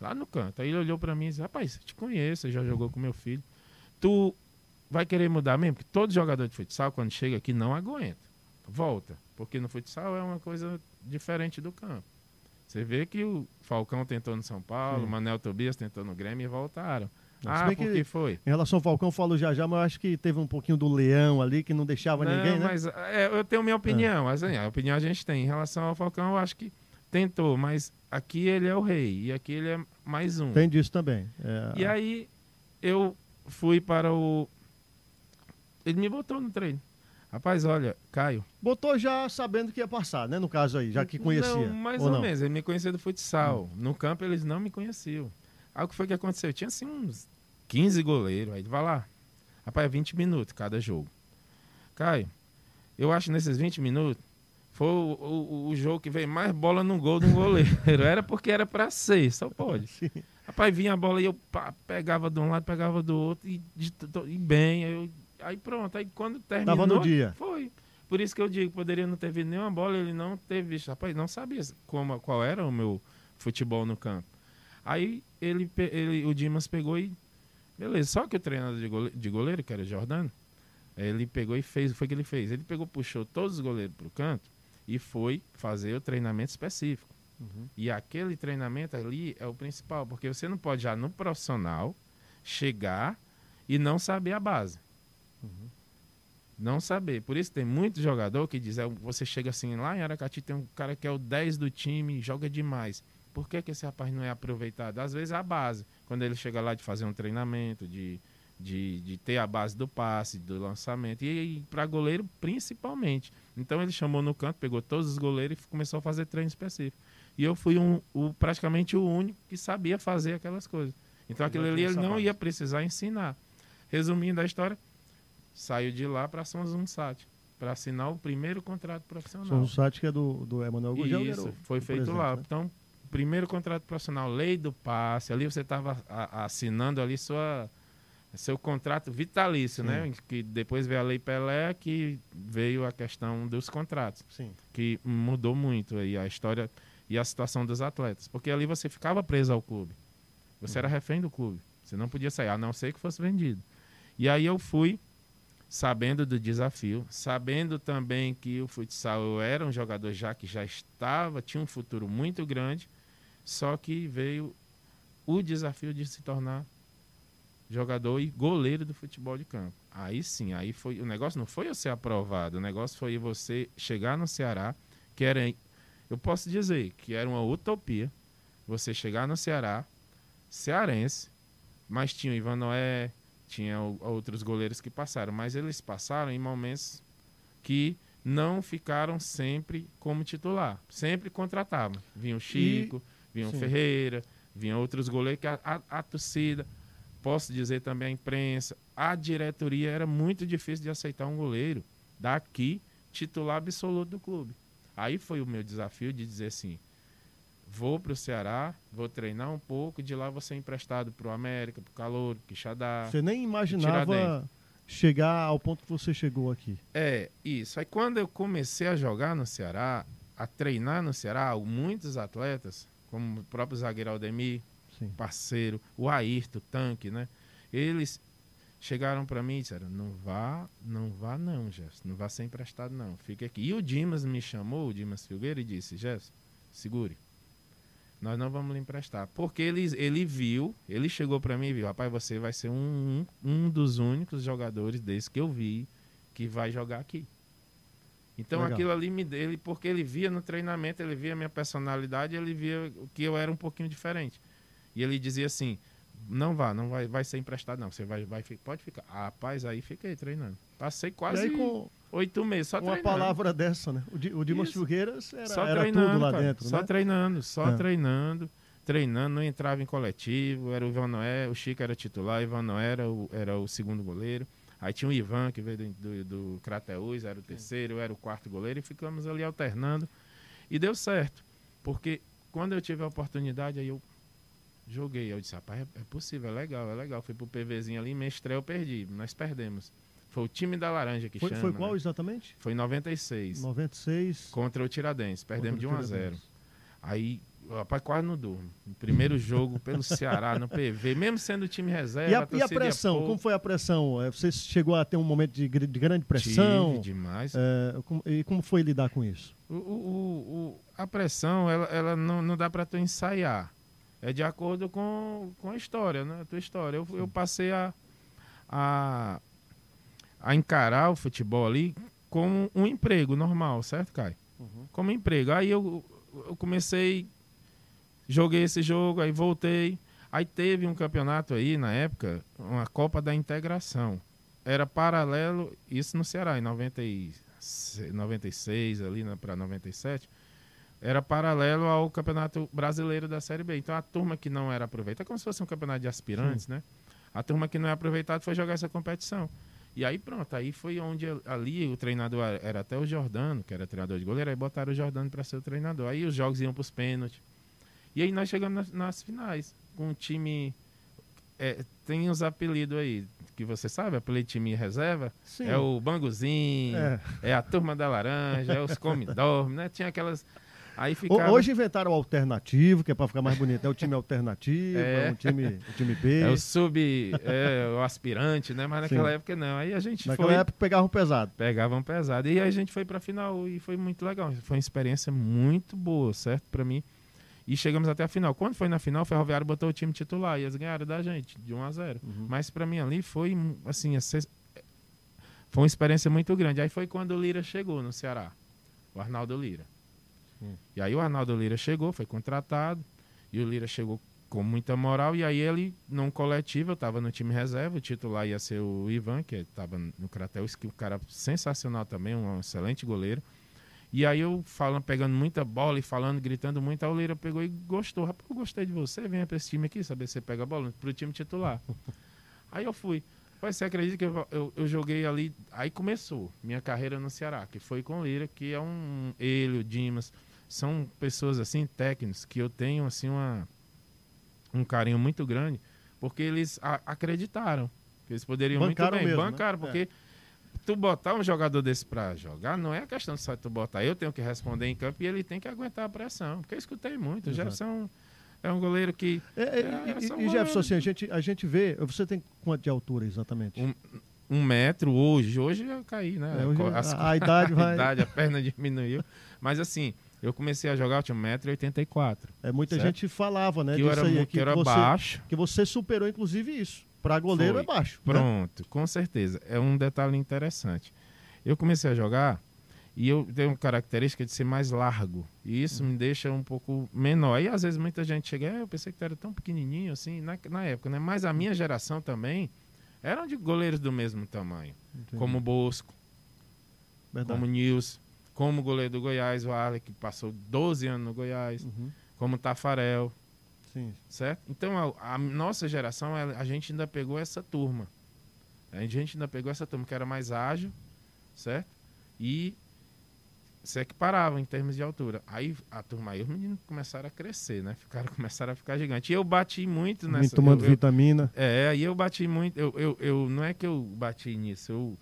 Lá no canto. Aí ele olhou para mim e disse: Rapaz, eu te conheço, já jogou com meu filho. Tu vai querer mudar mesmo? Porque todo jogador de futsal, quando chega aqui, não aguenta. Volta. Porque no futsal é uma coisa diferente do campo. Você vê que o Falcão tentou no São Paulo, Sim. o Manel Tobias tentou no Grêmio e voltaram. ah, por que foi? Em relação ao Falcão, eu falo já já, mas eu acho que teve um pouquinho do leão ali que não deixava não, ninguém, né? mas é, eu tenho minha opinião. É. Assim, a opinião a gente tem. Em relação ao Falcão, eu acho que tentou, mas aqui ele é o rei e aqui ele é mais um. Tem disso também. É... E aí eu fui para o. Ele me botou no treino. Rapaz, olha, Caio. Botou já sabendo que ia passar, né? No caso aí, já que conhecia. Não, mais ou, ou menos. Ele me conhecia do futsal. Hum. No campo eles não me conheciam. Algo que foi que aconteceu? Eu tinha assim uns 15 goleiros, aí vai lá. Rapaz, é 20 minutos cada jogo. Caio, eu acho nesses 20 minutos foi o, o, o, jogo que veio mais bola no gol um goleiro. Era porque era para ser, só pode. Sim. Rapaz, vinha a bola e eu pá, pegava de um lado, pegava do outro, e, e bem. Eu, aí pronto, aí quando terminou. Tava no dia. Foi. Por isso que eu digo, poderia não ter visto nenhuma bola, ele não teve visto. Rapaz, não sabia como, qual era o meu futebol no campo. Aí ele, ele, o Dimas pegou e. Beleza, só que o treinador de goleiro, de goleiro que era Jordano, ele pegou e fez, foi o que ele fez. Ele pegou, puxou todos os goleiros para o canto e foi fazer o treinamento específico. Uhum. E aquele treinamento ali é o principal, porque você não pode já no profissional chegar e não saber a base. Uhum. Não saber. Por isso tem muito jogador que diz, é, você chega assim, lá em Aracati tem um cara que é o 10 do time, joga demais. Por que, que esse rapaz não é aproveitado? Às vezes a base. Quando ele chega lá de fazer um treinamento, de, de, de ter a base do passe, do lançamento. E, e para goleiro, principalmente. Então ele chamou no canto, pegou todos os goleiros e começou a fazer treino específico. E eu fui um, o, praticamente o único que sabia fazer aquelas coisas. Então aquilo ali ele não ia precisar ensinar. Resumindo a história, saiu de lá para São Zunsat para assinar o primeiro contrato profissional. São Zunsat que é do, do Emanuel Gugel. Isso, foi feito lá. Né? Então, primeiro contrato profissional, lei do passe, ali você estava assinando ali sua seu contrato vitalício, Sim. né? Que depois veio a Lei Pelé, que veio a questão dos contratos. Sim. Que mudou muito aí a história e a situação dos atletas. Porque ali você ficava preso ao clube. Você uhum. era refém do clube. Você não podia sair, a não ser que fosse vendido. E aí eu fui, sabendo do desafio, sabendo também que o futsal eu era um jogador já que já estava, tinha um futuro muito grande, só que veio o desafio de se tornar jogador e goleiro do futebol de campo. Aí sim, aí foi o negócio não foi eu ser aprovado, o negócio foi você chegar no Ceará, que era eu posso dizer que era uma utopia você chegar no Ceará, cearense, mas tinha o Ivan Noé, tinha outros goleiros que passaram, mas eles passaram em momentos que não ficaram sempre como titular, sempre contratavam. Vinha o Chico, e... vinha o Ferreira, vinha outros goleiros que a, a, a torcida posso dizer também a imprensa, a diretoria era muito difícil de aceitar um goleiro daqui, titular absoluto do clube. Aí foi o meu desafio de dizer assim: vou para o Ceará, vou treinar um pouco, de lá vou ser emprestado para o América, para o Calor, Quixadá. Você nem imaginava chegar ao ponto que você chegou aqui. É, isso. Aí quando eu comecei a jogar no Ceará, a treinar no Ceará, muitos atletas, como o próprio zagueiro Aldemir, Sim. parceiro, o Ayrton, o tanque, né? Eles chegaram para mim e disseram: não vá, não vá, não, Gerson, não vá ser emprestado, não, fique aqui. E o Dimas me chamou, o Dimas Filgueira, e disse: Gerson, segure, nós não vamos lhe emprestar. Porque ele, ele viu, ele chegou para mim e viu: rapaz, você vai ser um, um, um dos únicos jogadores desse que eu vi que vai jogar aqui. Então Legal. aquilo ali me dele, porque ele via no treinamento, ele via a minha personalidade, ele via que eu era um pouquinho diferente. E ele dizia assim: não vá, não vai, vai ser emprestado, não. Você vai, vai, pode ficar. Ah, rapaz, aí fiquei treinando. Passei quase oito meses só uma treinando. Uma palavra dessa, né? O, o Dimas Filgueiras era, só era tudo lá cara, dentro, Só né? treinando, só é. treinando, treinando, não entrava em coletivo. Era o Ivan Noé, o Chico era titular, o Ivan Noé era o, era o segundo goleiro. Aí tinha o Ivan, que veio do, do, do Crateus, era o terceiro, eu era o quarto goleiro, e ficamos ali alternando. E deu certo, porque quando eu tive a oportunidade, aí eu Joguei. Eu disse, rapaz, é, é possível, é legal, é legal. Fui pro PVzinho ali, mestrei, eu perdi. Nós perdemos. Foi o time da Laranja que foi, chama. Foi qual né? exatamente? Foi em 96. 96. Contra o Tiradentes. Perdemos de 1 a 0 Aí, rapaz, quase não durmo. Primeiro jogo pelo Ceará, no PV, mesmo sendo time reserva. E a, a, e a pressão? Como foi a pressão? É, você chegou a ter um momento de, de grande pressão? Tive demais. É, e como foi lidar com isso? O, o, o a pressão, ela, ela não, não dá para tu ensaiar é de acordo com, com a história, né? A tua história. Eu, eu passei a, a, a encarar o futebol ali como um emprego normal, certo, Caio? Uhum. Como emprego. Aí eu, eu comecei, joguei esse jogo, aí voltei. Aí teve um campeonato aí, na época, uma Copa da Integração. Era paralelo, isso no Ceará, em 90 e, 96 ali né, para 97 era paralelo ao Campeonato Brasileiro da Série B. Então a turma que não era aproveita, é como se fosse um campeonato de aspirantes, Sim. né? A turma que não é aproveitado foi jogar essa competição. E aí pronto, aí foi onde ali o treinador era até o Jordano, que era treinador de goleiro, aí botaram o Jordano para ser o treinador. Aí os jogos iam para os pênaltis. E aí nós chegamos nas, nas finais, com um time. É, tem uns apelidos aí, que você sabe, apelido de time reserva. Sim. É o Banguzinho, é. é. a turma da laranja, é os Comidorme, né? Tinha aquelas Aí ficava... Hoje inventaram o alternativo, que é para ficar mais bonito. É o time alternativo, <laughs> é, é o, time, o time B. É o sub, é, o aspirante, né? Mas naquela Sim. época não. Aí a gente Naquela foi... época pegavam pesado. Pegavam pesado. E aí a gente foi para a final e foi muito legal. Foi uma experiência muito boa, certo? Para mim. E chegamos até a final. Quando foi na final, o Ferroviário botou o time titular e eles ganharam da gente, de 1 a 0 uhum. Mas para mim ali foi, assim, foi uma experiência muito grande. Aí foi quando o Lira chegou no Ceará, o Arnaldo Lira. Hum. E aí o Arnaldo Lira chegou, foi contratado, e o Lira chegou com muita moral, e aí ele, num coletivo, eu estava no time reserva, o titular ia ser o Ivan, que estava no Cratel, que um cara sensacional também, um excelente goleiro. E aí eu falando, pegando muita bola e falando, gritando muito, a o Lira pegou e gostou. Rapaz, eu gostei de você, venha para esse time aqui, saber se você pega a bola, para o time titular. <laughs> aí eu fui. Mas você acredita que eu, eu, eu, joguei ali, aí começou minha carreira no Ceará, que foi com o Lira, que é um, ele, o Dimas, são pessoas assim técnicos que eu tenho assim uma um carinho muito grande porque eles a, acreditaram que eles poderiam bancaram muito bem mesmo, bancaram né? porque é. tu botar um jogador desse para jogar não é questão de só tu botar eu tenho que responder em campo e ele tem que aguentar a pressão porque eu escutei muito Exato. Jefferson é um goleiro que é, é, é e, e Jefferson assim, a gente a gente vê você tem quanto de altura exatamente um, um metro hoje hoje eu caí né é, hoje, a, a, idade <laughs> vai a idade a perna <laughs> diminuiu mas assim eu comecei a jogar, eu tinha 1,84m. É, muita certo? gente falava, né? Que eu era, aí, que, que era você, baixo. Que você superou, inclusive, isso. Para goleiro Foi. é baixo. Né? Pronto, né? com certeza. É um detalhe interessante. Eu comecei a jogar e eu tenho característica de ser mais largo. E isso me deixa um pouco menor. E às vezes muita gente chega, é, eu pensei que tu era tão pequenininho assim, na, na época, né? Mas a minha geração também eram de goleiros do mesmo tamanho. Entendi. Como Bosco, Verdade. como Nils como goleiro do Goiás, o Arley, que passou 12 anos no Goiás, uhum. como Tafarel. Sim. Certo? Então, a, a nossa geração, a, a, gente ainda pegou essa turma. A gente ainda pegou essa turma que era mais ágil, certo? E se equiparava em termos de altura. Aí a turma aí, os meninos começaram a crescer, né? Ficaram, <laughs> começaram a ficar gigantes. E eu bati muito nessa. Vim tomando eu, vitamina. é, aí eu bati muito. Eu, eu, eu, não é que eu bati nisso, eu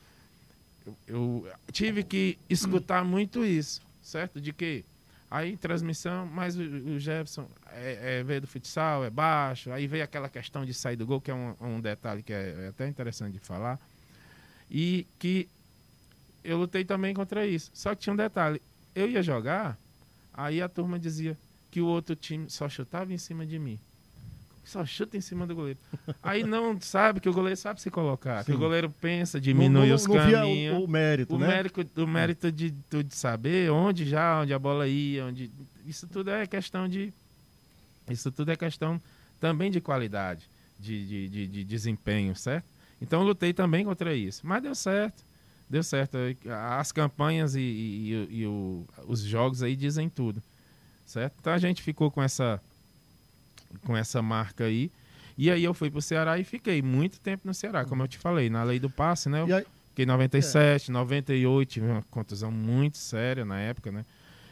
eu, eu tive que escutar muito isso, certo? De que aí transmissão, mas o, o Jefferson é, é, veio do futsal, é baixo, aí veio aquela questão de sair do gol, que é um, um detalhe que é, é, até interessante de falar, e que eu lutei também contra isso. Só que tinha um detalhe, eu ia jogar, aí a turma dizia que o outro time só chutava em cima de mim só chuta em cima do goleiro. <laughs> Aí não sabe que o goleiro sabe se colocar, Sim. que o goleiro pensa, diminui não, os não caminhos. O, o, mérito, o né? Mérito, o mérito de, de saber onde já, onde a bola ia, onde. Isso tudo é questão de. Isso tudo é questão também de qualidade, de, de, de, de desempenho, certo? Então eu lutei também contra isso. Mas deu certo. Deu certo. As campanhas e, e, e o, os jogos aí dizem tudo. Certo? Então a gente ficou com essa com essa marca aí. E aí eu fui pro Ceará e fiquei muito tempo no Ceará, como eu te falei, na lei do passe, né? Eu aí, fiquei em 97, é. 98, tive uma contusão muito séria na época, né?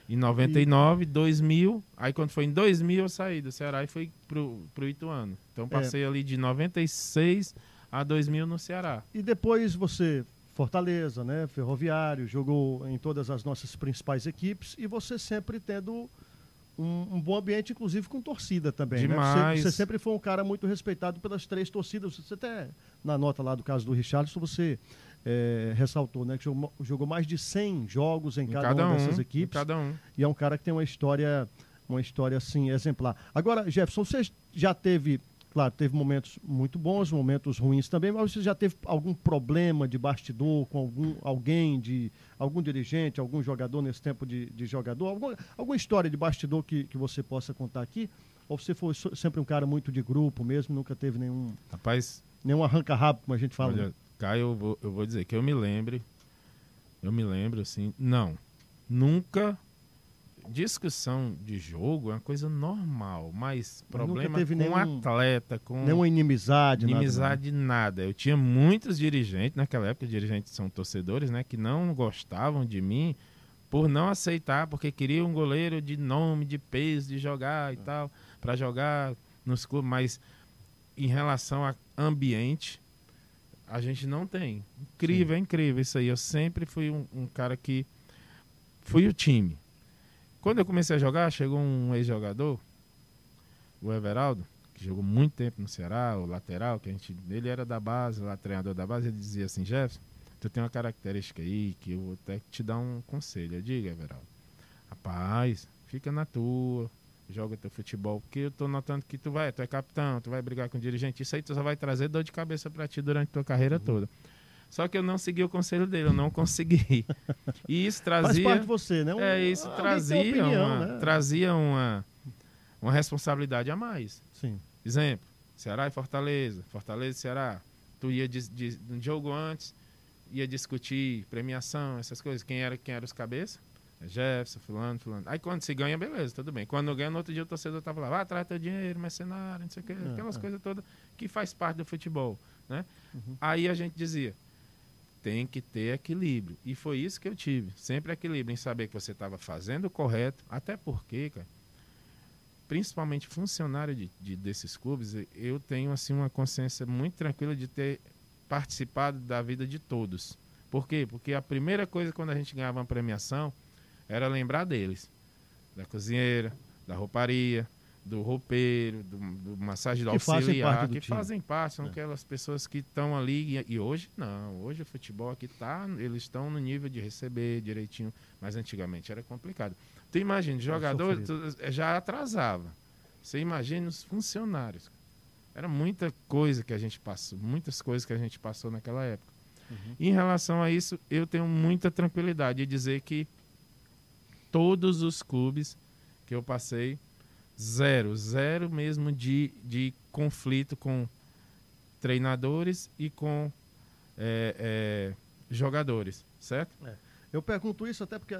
Em 99, e... 2000, aí quando foi em 2000 eu saí do Ceará e fui pro, pro Ituano. Então passei é. ali de 96 a 2000 no Ceará. E depois você Fortaleza, né, Ferroviário, jogou em todas as nossas principais equipes e você sempre tendo um, um, bom ambiente, inclusive com torcida também. Demais. Né? Você, você, sempre foi um cara muito respeitado pelas três torcidas. Você até, na nota lá do caso do Richardson, você é, ressaltou né, que jogou, jogou, mais de 100 jogos em, em cada, cada, uma um, dessas equipes. cada um. E é um cara que tem uma história, uma história assim, exemplar. Agora, Jefferson, você já teve Claro, teve momentos muito bons, momentos ruins também, mas você já teve algum problema de bastidor com algum, alguém, de algum dirigente, algum jogador nesse tempo de, de jogador? Algum, alguma história de bastidor que, que você possa contar aqui? Ou você foi sempre um cara muito de grupo mesmo, nunca teve nenhum. Rapaz. Nenhum arranca-rabo, como a gente fala. Olha, Caio, eu vou, eu vou dizer que eu me lembre. Eu me lembro, assim. Não. Nunca discussão de jogo é uma coisa normal, mas, problema com nenhum, atleta, com nenhuma inimizade, inimizade nada, nada. Eu tinha muitos dirigentes naquela época, dirigentes são torcedores, né, que não gostavam de mim por não aceitar, porque queria um goleiro de nome, de peso, de jogar e é. tal, para jogar nos clubes, mas em relação a ambiente, a gente não tem. Incrível, Sim. é incrível isso aí. Eu sempre fui um, um, cara que fui o time. Quando eu comecei a jogar, chegou um ex-jogador, o Everaldo, que jogou muito tempo no Ceará, o lateral, que a gente, ele era da base, lá treinador da base, ele dizia assim, Jefferson, tu tem uma característica aí que eu vou até te dar um conselho. Eu digo, Everaldo, rapaz, fica na tua, joga teu futebol, porque eu tô notando que tu vai, tu é capitão, tu vai brigar com o dirigente, isso aí tu só vai trazer dor de cabeça para ti durante tua carreira uhum. toda. Só que eu não segui o conselho dele, eu não consegui. E isso trazia. Faz parte de você, né? Um, é, isso trazia, opinião, uma, né? trazia uma, uma responsabilidade a mais. Sim. Exemplo: Ceará e Fortaleza, Fortaleza e Ceará. Tu ia de, de, um jogo antes, ia discutir premiação, essas coisas. Quem era, quem era os cabeças? É Jefferson, fulano, fulano. Aí quando se ganha, beleza, tudo bem. Quando não ganha, no outro dia o torcedor tava lá, vai atrás teu dinheiro, mercenário, não sei o que, é, aquelas é. coisas todas que faz parte do futebol, né? Uhum. Aí a gente dizia, tem que ter equilíbrio. E foi isso que eu tive, sempre equilíbrio em saber que você estava fazendo o correto, até porque, cara, principalmente funcionário de, de, desses clubes, eu tenho assim uma consciência muito tranquila de ter participado da vida de todos. Por quê? Porque a primeira coisa quando a gente ganhava uma premiação era lembrar deles. Da cozinheira, da rouparia, do roupeiro, do, do massagem do que auxiliar, fazem que time. fazem parte, são é. aquelas pessoas que estão ali. E, e, hoje não, hoje o futebol aqui tá, eles estão no nível de receber direitinho, mas antigamente era complicado. Tu imagina, jogador tu, já atrasava. Você imagina os funcionários. Era muita coisa que a gente passou, muitas coisas que a gente passou naquela época. Uhum. Em relação a isso, eu tenho muita tranquilidade de dizer que todos os clubes que eu passei, zero, zero mesmo de, de conflito com treinadores e com é, é, jogadores, certo? É. Eu pergunto isso até porque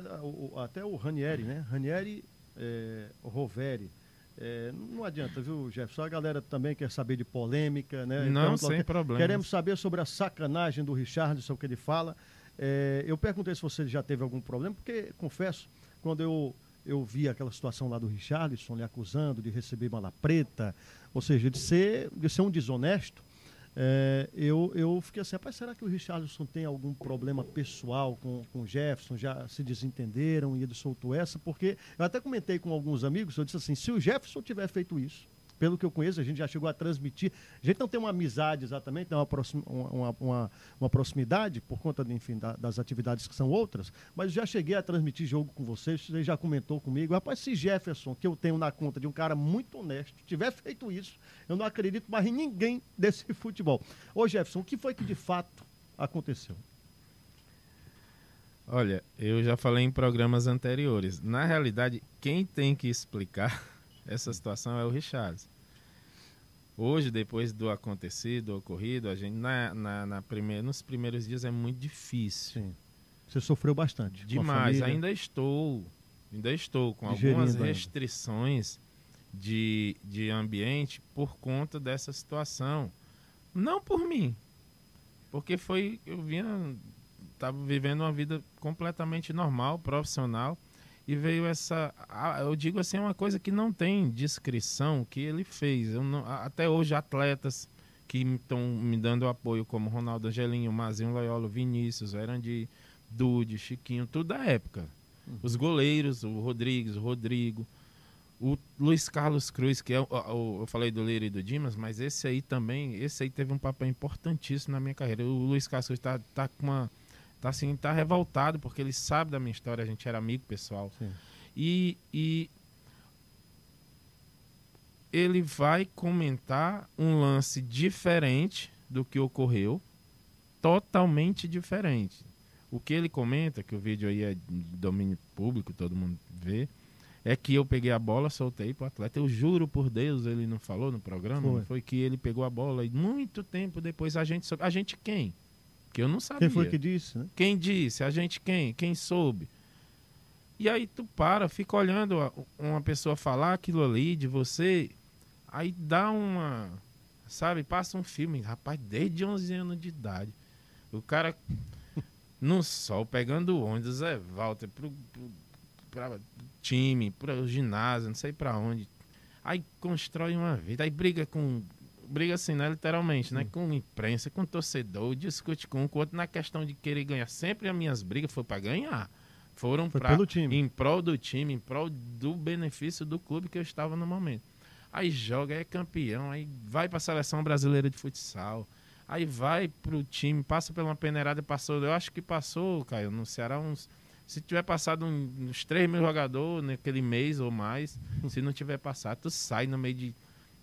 até o Ranieri, né? Ranieri, é, Roveri, é, não adianta, viu, Jefferson? A galera também quer saber de polêmica, né? Não, então, sem problema. Queremos saber sobre a sacanagem do Richardson, o que ele fala. É, eu perguntei se você já teve algum problema, porque, confesso, quando eu, eu vi aquela situação lá do Richardson lhe acusando de receber mala preta, ou seja, de ser, de ser um desonesto, é, eu, eu fiquei assim, rapaz, será que o Richardson tem algum problema pessoal com, com o Jefferson? Já se desentenderam e ele soltou essa? Porque eu até comentei com alguns amigos, eu disse assim, se o Jefferson tiver feito isso, pelo que eu conheço, a gente já chegou a transmitir. A gente não tem uma amizade exatamente, uma, proxim, uma, uma, uma, proximidade por conta, enfim, da, das atividades que são outras, mas já cheguei a transmitir jogo com vocês, você já comentou comigo. Rapaz, se Jefferson, que eu tenho na conta de um cara muito honesto, tiver feito isso, eu não acredito mais em ninguém desse <laughs> futebol. Ô Jefferson, o que foi que de fato aconteceu? Olha, eu já falei em programas anteriores. Na realidade, quem tem que explicar essa situação é o Richards. Hoje, depois do acontecido, do ocorrido, a gente na, na, na primeira, nos primeiros dias é muito difícil. Sim. Você sofreu bastante. Demais. Ainda estou, ainda estou com algumas restrições de, de ambiente por conta dessa situação. Não por mim, porque foi eu vinha estava vivendo uma vida completamente normal, profissional e veio essa. Eu digo assim, é uma coisa que não tem descrição que ele fez. Não, até hoje, atletas que estão me dando apoio, como Ronaldo Angelinho, Mazinho Loyola, Vinícius, Erandi, Dude, Chiquinho, tudo da época. Uhum. Os goleiros, o Rodrigues, o Rodrigo, o Luiz Carlos Cruz, que é o, o, eu falei do Leiro e do Dimas, mas esse aí também, esse aí teve um papel importantíssimo na minha carreira. O Luiz Carlos Cruz está tá com uma tá assim, tá revoltado porque ele sabe da minha história, a gente era amigo pessoal. Sim. E, e ele vai comentar um lance diferente do que ocorreu, totalmente diferente. O que ele comenta, que o vídeo aí é de domínio público, todo mundo vê, é que eu peguei a bola, soltei pro atleta. Eu juro por Deus, ele não falou no programa, foi, foi que ele pegou a bola e muito tempo depois a gente. A gente quem? Que eu não sabia. Quem foi que disse, né? Quem disse? A gente quem? Quem soube? E aí tu para, fica olhando uma pessoa falar aquilo ali de você, aí dá uma, sabe, passa um filme, rapaz, desde 11 anos de idade. O cara <laughs> no sol, pegando ônibus, é Walter, pro, pro, pra time, pro ginásio, não sei para onde. Aí constrói uma vida, aí briga com. Briga assim, né? Literalmente, né? Com imprensa, com torcedor, discute com um com outro na questão de querer ganhar. Sempre as minhas brigas foi para ganhar. Foram time. em prol do time, em prol do benefício do clube que eu estava no momento. Aí joga, é campeão, aí vai para a seleção brasileira de futsal, aí vai pro time, passa pela peneirada, passou, eu acho que passou, Caio, no Ceará uns se tiver passado uns 3 mil jogadores naquele mês ou mais, se não tiver passado, tu sai no meio de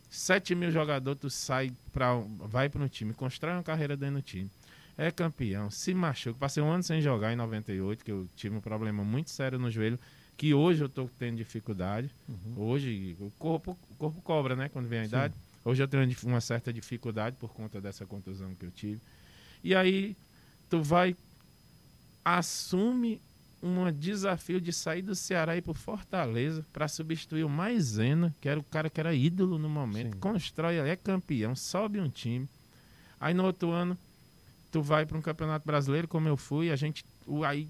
7 mil jogadores, tu sai para vai para um time, constrói uma carreira dentro do time é campeão, se machuca. Passei um ano sem jogar em 98, que eu tive um problema muito sério no joelho, que hoje eu estou tendo dificuldade. Uhum. Hoje, o corpo, o corpo cobra, né, quando vem a Sim. idade. Hoje eu tenho uma certa dificuldade por conta dessa contusão que eu tive. E aí, tu vai, assume um desafio de sair do Ceará e ir para Fortaleza para substituir o Maisena, que era o cara que era ídolo no momento, Sim. constrói, é campeão, sobe um time. Aí no outro ano tu vai para um campeonato brasileiro, como eu fui, a gente aí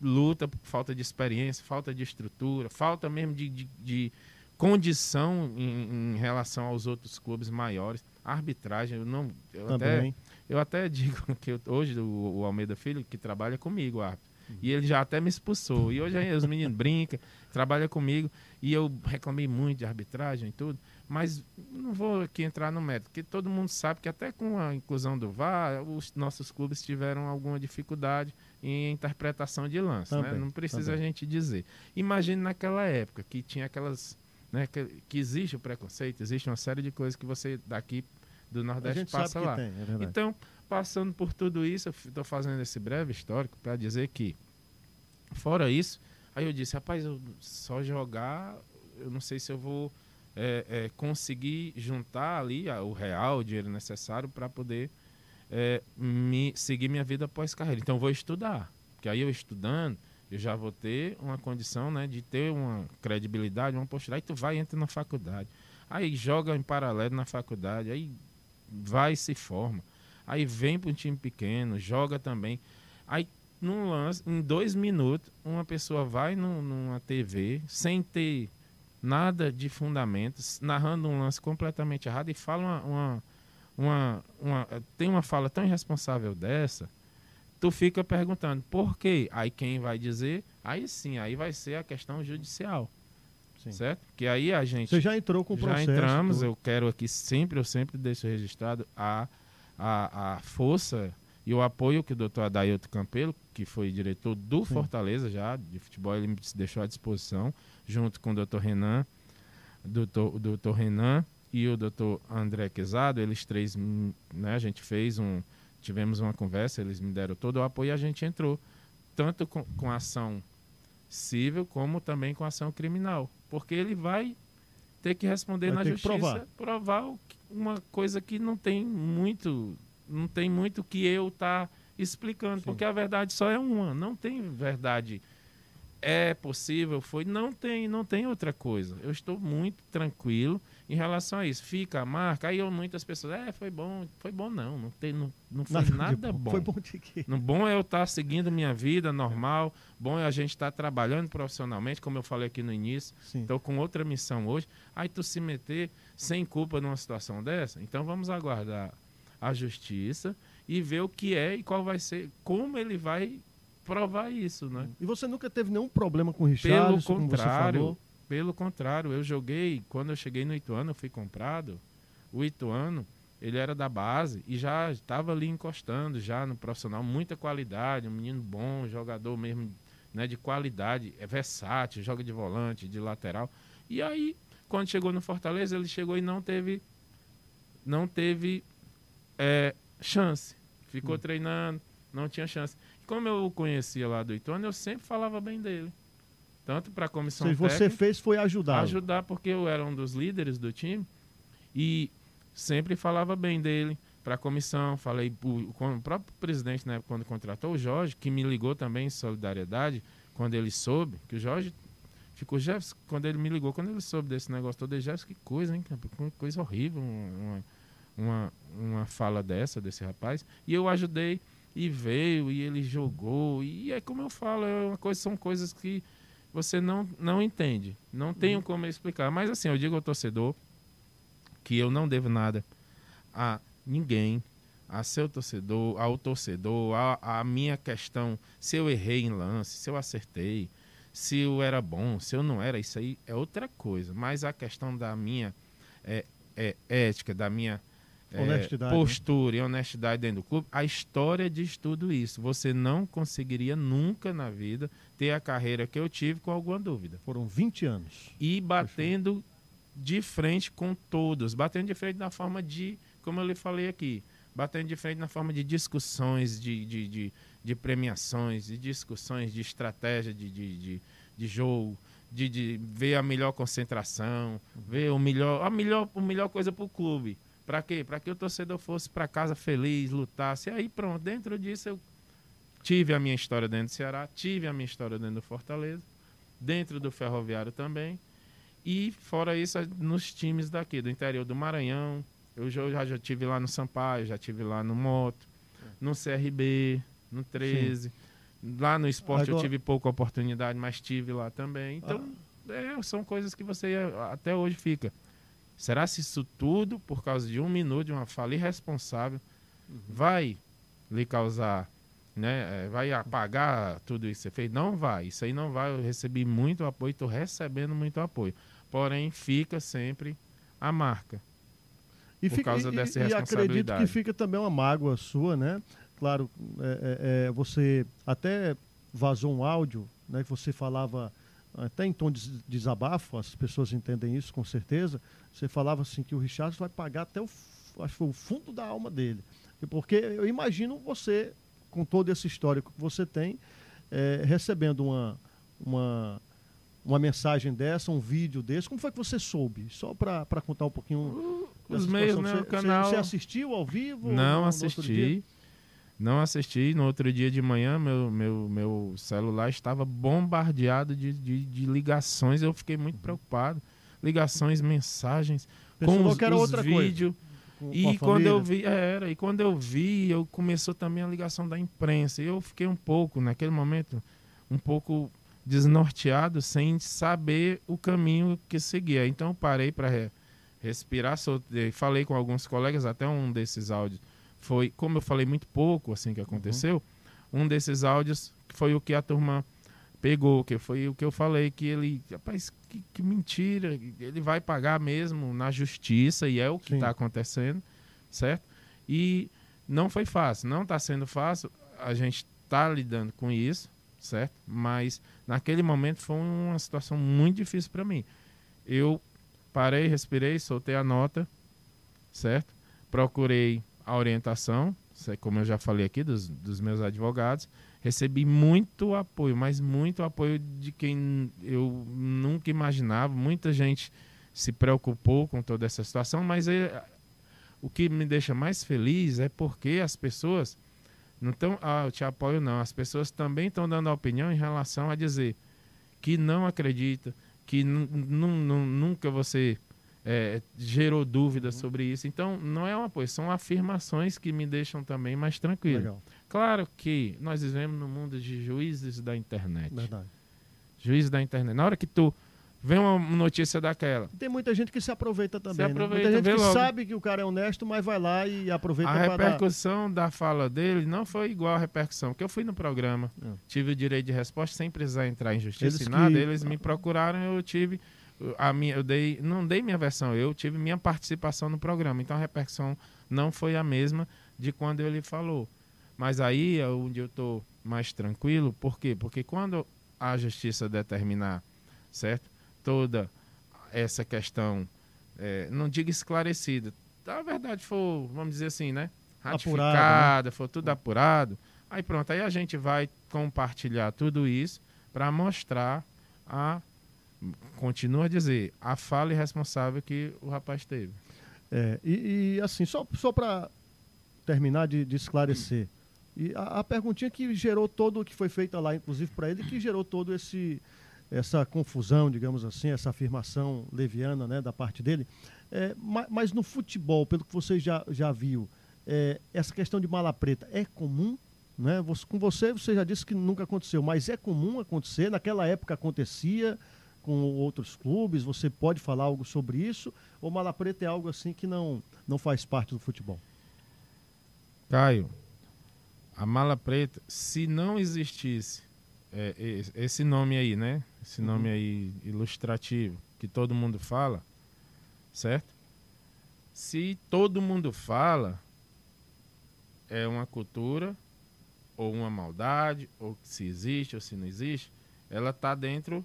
luta por falta de experiência, falta de estrutura, falta mesmo de, de, de condição em, em, relação aos outros clubes maiores. Arbitragem, eu não. Eu, até, eu até <laughs> digo que eu, hoje o, o, Almeida Filho, que trabalha comigo, árbitro. E ele já até me expulsou. E hoje os meninos brincam, trabalham comigo, e eu reclamei muito de arbitragem e tudo. Mas não vou aqui entrar no mérito, porque todo mundo sabe que até com a inclusão do VAR, os nossos clubes tiveram alguma dificuldade em interpretação de lance. Né? Não precisa também. a gente dizer. Imagine naquela época que tinha aquelas. Né, que, que, existe o preconceito, existe uma série de coisas que você daqui do Nordeste passa lá. Tem, é então, passando por tudo isso, eu estou fazendo esse breve histórico para dizer que, fora isso, aí eu disse, rapaz, eu só jogar, eu não sei se eu vou é, é, conseguir juntar ali o real, o dinheiro necessário para poder é, me, seguir minha vida após carreira. Então, vou estudar, porque aí eu estudando, eu já vou ter uma condição né, de ter uma credibilidade, uma postura. Aí tu vai entra na faculdade, aí joga em paralelo na faculdade, aí vai e se forma. Aí vem para um time pequeno, joga também. Aí num lance, em dois minutos, uma pessoa vai num, numa TV sem ter nada de fundamentos, narrando um lance completamente errado e fala uma, uma, uma, uma, tem uma fala tão irresponsável dessa, tu fica perguntando por quê? Aí quem vai dizer? Aí sim, aí vai ser a questão judicial. Sim. Certo? Que aí a gente. Você já entrou com o processo. Já entramos, tudo. eu quero aqui sempre, eu sempre deixo registrado a, a, a força e o apoio que o doutor Adailto Campelo, que foi diretor do Sim. Fortaleza já, de futebol, ele me deixou à disposição, junto com o doutor Renan, doutor, o doutor Renan e o doutor André Quezado, eles três, né, a gente fez um, tivemos uma conversa, eles me deram todo o apoio e a gente entrou, tanto com, com ação civil como também com ação criminal, porque ele vai ter que responder vai na justiça, provar, provar uma coisa que não tem muito não tem muito que eu tá explicando, Sim. porque a verdade só é uma, não tem verdade. É possível, foi, não tem, não tem outra coisa. Eu estou muito tranquilo em relação a isso. Fica a marca, aí muitas pessoas, é, foi bom, foi bom não, não tem, não, não foi nada, nada bom. Foi bom de quê? No bom é eu estar tá seguindo minha vida normal, bom é a gente estar tá trabalhando profissionalmente, como eu falei aqui no início. Estou com outra missão hoje. Aí tu se meter sem culpa numa situação dessa, então vamos aguardar a justiça e ver o que é e qual vai ser, como ele vai provar isso, né? E você nunca teve nenhum problema com o Richard? Pelo contrário, pelo contrário, eu joguei, quando eu cheguei no Ituano, eu fui comprado, o Ituano, ele era da base e já estava ali encostando já no profissional, muita qualidade, um menino bom, jogador mesmo, né, de qualidade, é versátil, joga de volante, de lateral. E aí, quando chegou no Fortaleza, ele chegou e não teve não teve é, chance. Ficou hum. treinando, não tinha chance. E como eu o conhecia lá do Ituano, eu sempre falava bem dele. Tanto para a comissão Se você fez foi ajudar. Ajudar, porque eu era um dos líderes do time e sempre falava bem dele para a comissão. Falei com o próprio presidente, né, quando contratou o Jorge, que me ligou também em solidariedade, quando ele soube, que o Jorge ficou, Jefferson, quando ele me ligou, quando ele soube desse negócio todo, Jefferson, que coisa, hein, coisa horrível, uma, uma, uma fala dessa, desse rapaz. E eu ajudei, e veio, e ele jogou, e é como eu falo, é coisa, são coisas que você não, não entende, não tenho uhum. como explicar. Mas assim, eu digo ao torcedor que eu não devo nada a ninguém, a seu torcedor, ao torcedor, a, a minha questão, se eu errei em lance, se eu acertei, se eu era bom, se eu não era, isso aí é outra coisa. Mas a questão da minha é, é, ética, da minha é, né? postura né? e honestidade dentro do clube, a história diz tudo isso. Você não conseguiria nunca na vida ter a carreira que eu tive com alguma dúvida. Foram 20 anos. E batendo de frente com todos, batendo de frente na forma de, como eu lhe falei aqui, batendo de frente na forma de discussões, de, de, de, de premiações, de discussões de estratégia de, de, de, de jogo, de, de ver a melhor concentração, ver o melhor, a melhor, a melhor coisa para o clube. Para quê? Para que o torcedor fosse para casa feliz, lutasse. E aí pronto, dentro disso eu tive a minha história dentro do Ceará, tive a minha história dentro do Fortaleza, dentro do Ferroviário também. E fora isso, nos times daqui, do interior do Maranhão. Eu já, já tive lá no Sampaio, já tive lá no Moto, no CRB, no 13. Sim. Lá no esporte Agora... eu tive pouca oportunidade, mas tive lá também. Então, ah. é, são coisas que você até hoje fica. Será se isso tudo, por causa de um minuto, de uma fala irresponsável, uhum. vai lhe causar, né? É, vai apagar tudo isso que você fez? Não vai. Isso aí não vai. Eu recebi muito apoio, estou recebendo muito apoio. Porém, fica sempre a marca. E por fica, causa e, dessa responsabilidade. E acredito que fica também uma mágoa sua, né? Claro, é, é, é, você até vazou um áudio, né? Que você falava até em tom de desabafo, as pessoas entendem isso com certeza. Você falava assim que o Richard vai pagar até o, acho que o fundo da alma dele. Porque eu imagino você, com todo esse histórico que você tem, é, recebendo uma, uma, uma mensagem dessa, um vídeo desse. Como foi que você soube? Só para contar um pouquinho. Os meios, né? Você, o canal. Você assistiu ao vivo? Não, assisti. Não assisti. No outro dia de manhã, meu, meu, meu celular estava bombardeado de, de, de ligações. Eu fiquei muito preocupado. Ligações, mensagens, Pensou com os, os vídeos. E quando eu vi, é, era, e quando eu vi, eu começou também a ligação da imprensa. E eu fiquei um pouco, naquele momento, um pouco desnorteado, sem saber o caminho que seguia. Então eu parei para re, respirar, soltei, falei com alguns colegas, até um desses áudios foi, como eu falei muito pouco assim que uhum. aconteceu, uhum. um desses áudios foi o que a turma pegou, que foi o que eu falei, que ele, rapaz, que, que mentira, ele vai pagar mesmo na justiça, e é o que está acontecendo, certo? E não foi fácil, não está sendo fácil, a gente está lidando com isso, certo? Mas naquele momento foi uma situação muito difícil para mim. Eu parei, respirei, soltei a nota, certo? Procurei a orientação, como eu já falei aqui, dos, dos meus advogados. Recebi muito apoio, mas muito apoio de quem eu nunca imaginava. Muita gente se preocupou com toda essa situação, mas é, o que me deixa mais feliz é porque as pessoas não estão, ah, eu te apoio não, as pessoas também estão dando a opinião em relação a dizer que não acredita, que nunca você é, gerou dúvidas uhum. sobre isso. Então, não é uma coisa, são afirmações que me deixam também mais tranquilo. Legal. Claro que nós vivemos no mundo de juízes da internet. Verdade. Juízes da internet. Na hora que tu vê uma notícia daquela. Tem muita gente que se aproveita também. Se aproveita, né? Muita gente que logo. sabe que o cara é honesto, mas vai lá e aproveita A repercussão dar... da fala dele não foi igual a repercussão, porque eu fui no programa, é. tive o direito de resposta sem precisar entrar em justiça eles e nada. Que... Eles me procuraram, eu tive a minha, eu dei, não dei minha versão, eu tive minha participação no programa. Então a repercussão não foi a mesma de quando ele falou. Mas aí é onde eu estou mais tranquilo, por quê? Porque quando a justiça determinar, certo? Toda essa questão, é, não diga esclarecida, na verdade for, vamos dizer assim, né? Ratificada, apurado, né? for tudo apurado. Aí pronto, aí a gente vai compartilhar tudo isso para mostrar a continua a dizer, a fala irresponsável que o rapaz teve. É, e, e assim, só, só para terminar de, de, esclarecer, E a, a perguntinha que gerou todo, que foi feita lá, inclusive para ele, que gerou todo esse essa confusão, digamos assim, essa afirmação leviana né, da parte dele. É, mas, mas, no futebol, pelo que você já, já viu, é, essa questão de mala preta é comum? Né? Com você, você já disse que nunca aconteceu, mas é comum acontecer? Naquela época acontecia com outros clubes? Você pode falar algo sobre isso? Ou mala preta é algo assim que não, não faz parte do futebol? Caio, a mala preta, se não existisse é, esse nome aí, né? Esse uhum. nome aí ilustrativo que todo mundo fala, certo? Se todo mundo fala, é uma cultura ou uma maldade, ou se existe ou se não existe, ela está dentro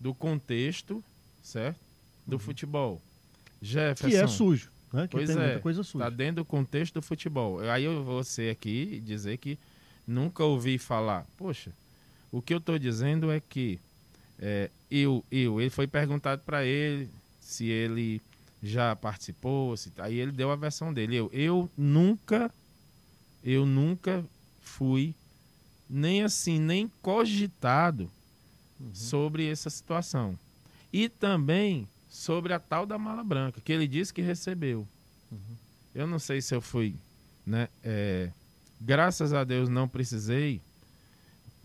do contexto, certo? Do uhum. futebol. Jefferson. Que é sujo, né? Que pois tem é, muita coisa suja. Está dentro do contexto do futebol. Aí eu vou ser aqui dizer que nunca ouvi falar. Poxa, o que eu estou dizendo é que é, eu, eu, ele foi perguntado para ele se ele já participou, se, aí ele deu a versão dele. Eu, eu nunca, eu nunca fui nem assim, nem cogitado uhum. sobre essa situação. E também sobre a tal da mala branca, que ele disse que recebeu. Uhum. Eu não sei se eu fui, né? É, graças a Deus não precisei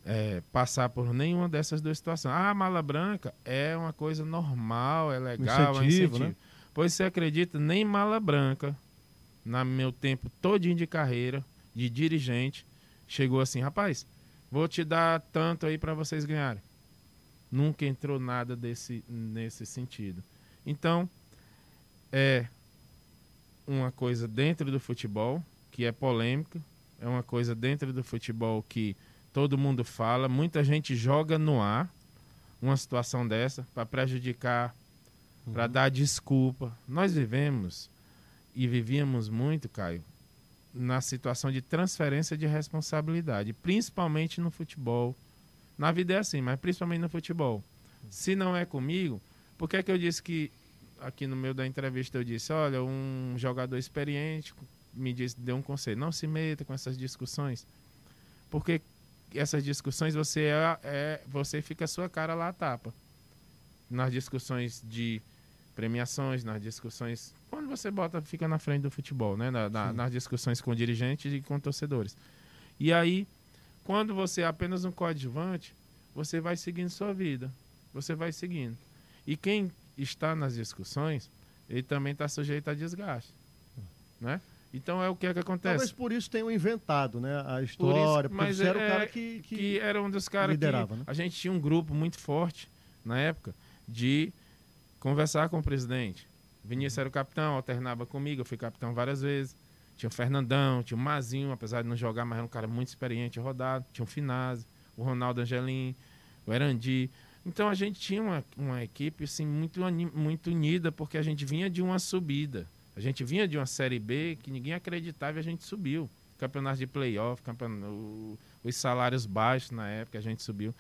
é, passar por nenhuma dessas duas situações. Ah, a mala branca é uma coisa normal, é legal, incentivo, é incentivo. Né? Pois você acredita, nem mala branca, no meu tempo todinho de carreira, de dirigente, chegou assim, rapaz, vou te dar tanto aí para vocês ganharem. Nunca entrou nada desse, nesse sentido. Então, é uma coisa dentro do futebol que é polêmica, é uma coisa dentro do futebol que todo mundo fala, muita gente joga no ar uma situação dessa para prejudicar, uhum. para dar desculpa. Nós vivemos e vivíamos muito, Caio, na situação de transferência de responsabilidade, principalmente no futebol. Na vida é assim, mas principalmente no futebol. Se não é comigo, por que é que eu disse que aqui no meio da entrevista eu disse, olha, um jogador experiente me disse, deu um conselho, não se meta com essas discussões, porque essas discussões você é, é, você fica a sua cara lá a tapa. Nas discussões de premiações, nas discussões. Quando você bota, fica na frente do futebol, né? Na, na, nas discussões com dirigentes e com torcedores. E aí, quando você é apenas um coadjuvante, você vai seguindo sua vida. Você vai seguindo. E quem está nas discussões, ele também está sujeito a desgaste. Né? Então é o que é que acontece. Talvez por isso tenham inventado, né? A história, isso, mas era é, o cara que, que, que, era um dos caras liderava, que né? a gente tinha um grupo muito forte na época de conversar com o presidente. Vinícius era o capitão, alternava comigo, eu fui capitão várias vezes. Tinha o Fernandão, tinha o Mazinho, apesar de não jogar, mas era um cara muito experiente, rodado. Tinha o Finazzi, o Ronaldo Angelim, o Erandi. Então a gente tinha uma, uma equipe assim, muito, muito unida, porque a gente vinha de uma subida. A gente vinha de uma Série B que ninguém acreditava e a gente subiu. Campeonato de playoff, campeonato, os salários baixos na época, a gente subiu.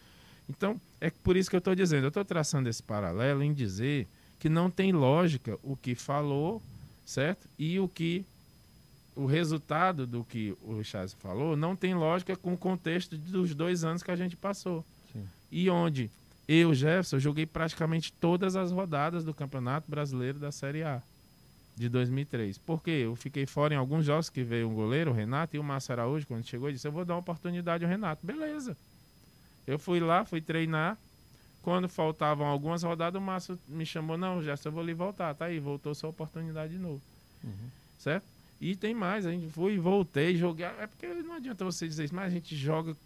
Então, é por isso que eu estou dizendo, eu estou traçando esse paralelo em dizer que não tem lógica o que falou, certo? E o que o resultado do que o Charles falou não tem lógica com o contexto dos dois anos que a gente passou. Sim. E onde eu, Jefferson, joguei praticamente todas as rodadas do Campeonato Brasileiro da Série A de 2003. Porque eu fiquei fora em alguns jogos que veio um goleiro, o Renato, e o Márcio Araújo, quando chegou, disse: Eu vou dar uma oportunidade ao Renato. Beleza. Eu fui lá, fui treinar. Quando faltavam algumas rodadas, o Márcio me chamou: Não, já eu vou ali voltar. Tá aí, voltou sua oportunidade de novo. Uhum. Certo? E tem mais, a gente foi, voltei, joguei. É porque não adianta você dizer isso, mas a gente joga,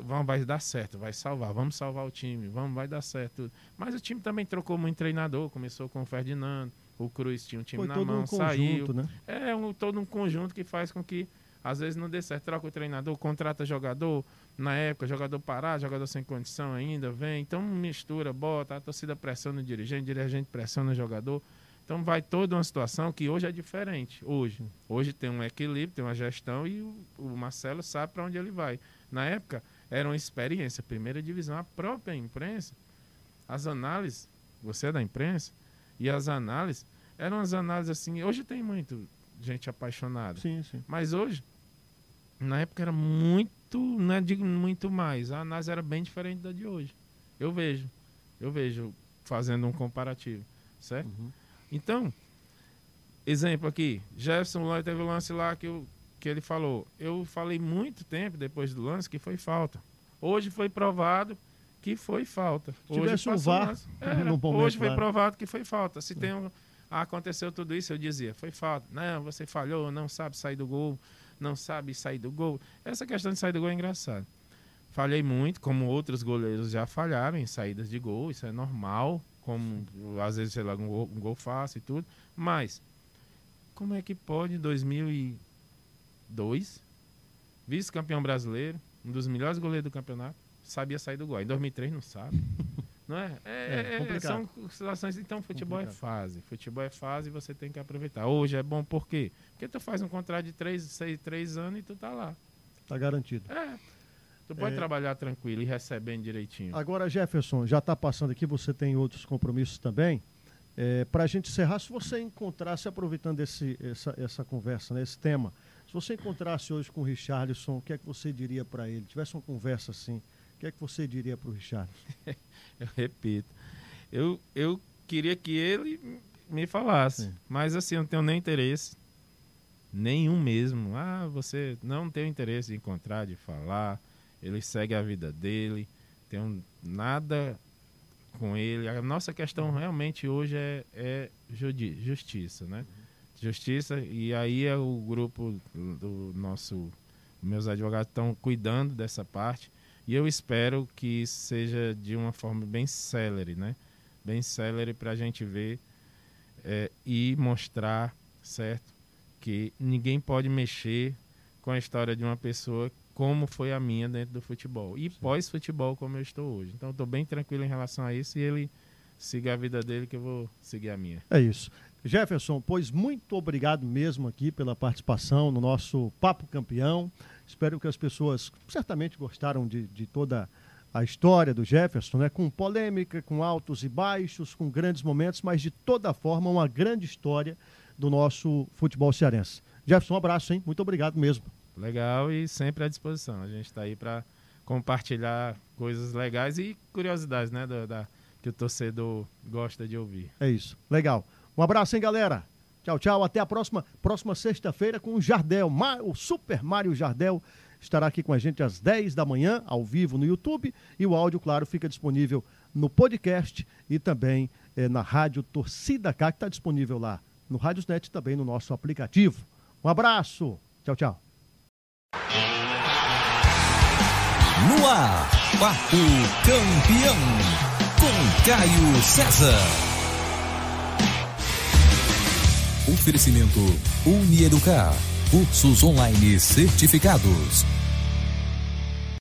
vamos, vai dar certo, vai salvar, vamos salvar o time, vamos, vai dar certo. Mas o time também trocou muito treinador, começou com o Ferdinando, o Cruz tinha um time Foi na mão, um saiu. Conjunto, né? É um, todo um conjunto que faz com que às vezes não dê certo. Troca o treinador, contrata jogador, na época, jogador parado, jogador sem condição ainda, vem. Então mistura, bota, a torcida pressiona o dirigente, o dirigente pressiona o jogador. Então vai toda uma situação que hoje é diferente. Hoje. Hoje tem um equilíbrio, tem uma gestão e o, o Marcelo sabe para onde ele vai. Na época, era uma experiência, primeira divisão, a própria imprensa, as análises, você é da imprensa, e as análises eram as análises assim. Hoje tem muito gente apaixonada. Sim, sim. Mas hoje na época era muito, não é digo muito mais. A NASA era bem diferente da de hoje. Eu vejo, eu vejo fazendo um comparativo, certo? Uhum. Então, exemplo aqui, Jefferson lá teve um lance lá que, eu, que ele falou. Eu falei muito tempo depois do lance que foi falta. Hoje foi provado que foi falta. Se tivesse um VAR, era, <laughs> hoje foi provado que foi falta. Se tem um, aconteceu tudo isso, eu dizia, foi falta. Não, você falhou, não sabe sair do gol, não sabe sair do gol. Essa questão de sair do gol é engraçada. Falhei muito, como outros goleiros já falharam em saídas de gol, isso é normal, como às vezes, sei lá, um gol, um gol fácil e tudo. Mas, como é que pode em 2002, vice-campeão brasileiro, um dos melhores goleiros do campeonato, sabia sair do gol? Em 2003 não sabe. <laughs> Não é? É, é, é são situações. Então, futebol é complicado. é fase. Futebol é fase e você tem que aproveitar. Hoje é bom por quê? Porque tu faz um contrato de três, seis, três anos e tu tá lá. Tá garantido. É. Tu pode é... trabalhar tranquilo e recebendo direitinho. Agora, Jefferson, já está passando aqui, você tem outros compromissos também. É, Para a gente encerrar, se você encontrasse, aproveitando esse, essa, essa conversa, né, esse tema, se você encontrasse hoje com o Richarlison, o que é que você diria para ele? Tivesse uma conversa assim, o que é que você diria para o Richard? <laughs> eu repito. Eu, eu queria que ele me falasse, Sim. mas assim, eu não tenho nem interesse, nenhum mesmo. Ah, você não tem interesse de encontrar, de falar, ele segue a vida dele, tenho nada com ele. A nossa questão realmente hoje é, é justiça, né? Justiça, e aí é o grupo do nosso, meus advogados estão cuidando dessa parte e eu espero que seja de uma forma bem célere, né? Bem célere para a gente ver é, e mostrar, certo? Que ninguém pode mexer com a história de uma pessoa como foi a minha dentro do futebol. E pós-futebol, como eu estou hoje. Então, estou bem tranquilo em relação a isso e ele siga a vida dele, que eu vou seguir a minha. É isso. Jefferson, pois muito obrigado mesmo aqui pela participação no nosso Papo Campeão. Espero que as pessoas certamente gostaram de, de toda a história do Jefferson, né? com polêmica, com altos e baixos, com grandes momentos, mas de toda forma uma grande história do nosso futebol cearense. Jefferson, um abraço, hein? Muito obrigado mesmo. Legal e sempre à disposição. A gente está aí para compartilhar coisas legais e curiosidades, né? Da, da, que o torcedor gosta de ouvir. É isso. Legal. Um abraço, hein, galera? Tchau, tchau. Até a próxima, próxima sexta-feira com o Jardel. O Super Mário Jardel estará aqui com a gente às 10 da manhã, ao vivo no YouTube. E o áudio, claro, fica disponível no podcast e também é, na rádio Torcida K, que está disponível lá no Rádiosnet e também no nosso aplicativo. Um abraço. Tchau, tchau. No ar, Papo Campeão, com Caio César. Oferecimento Unieducar. Cursos online certificados.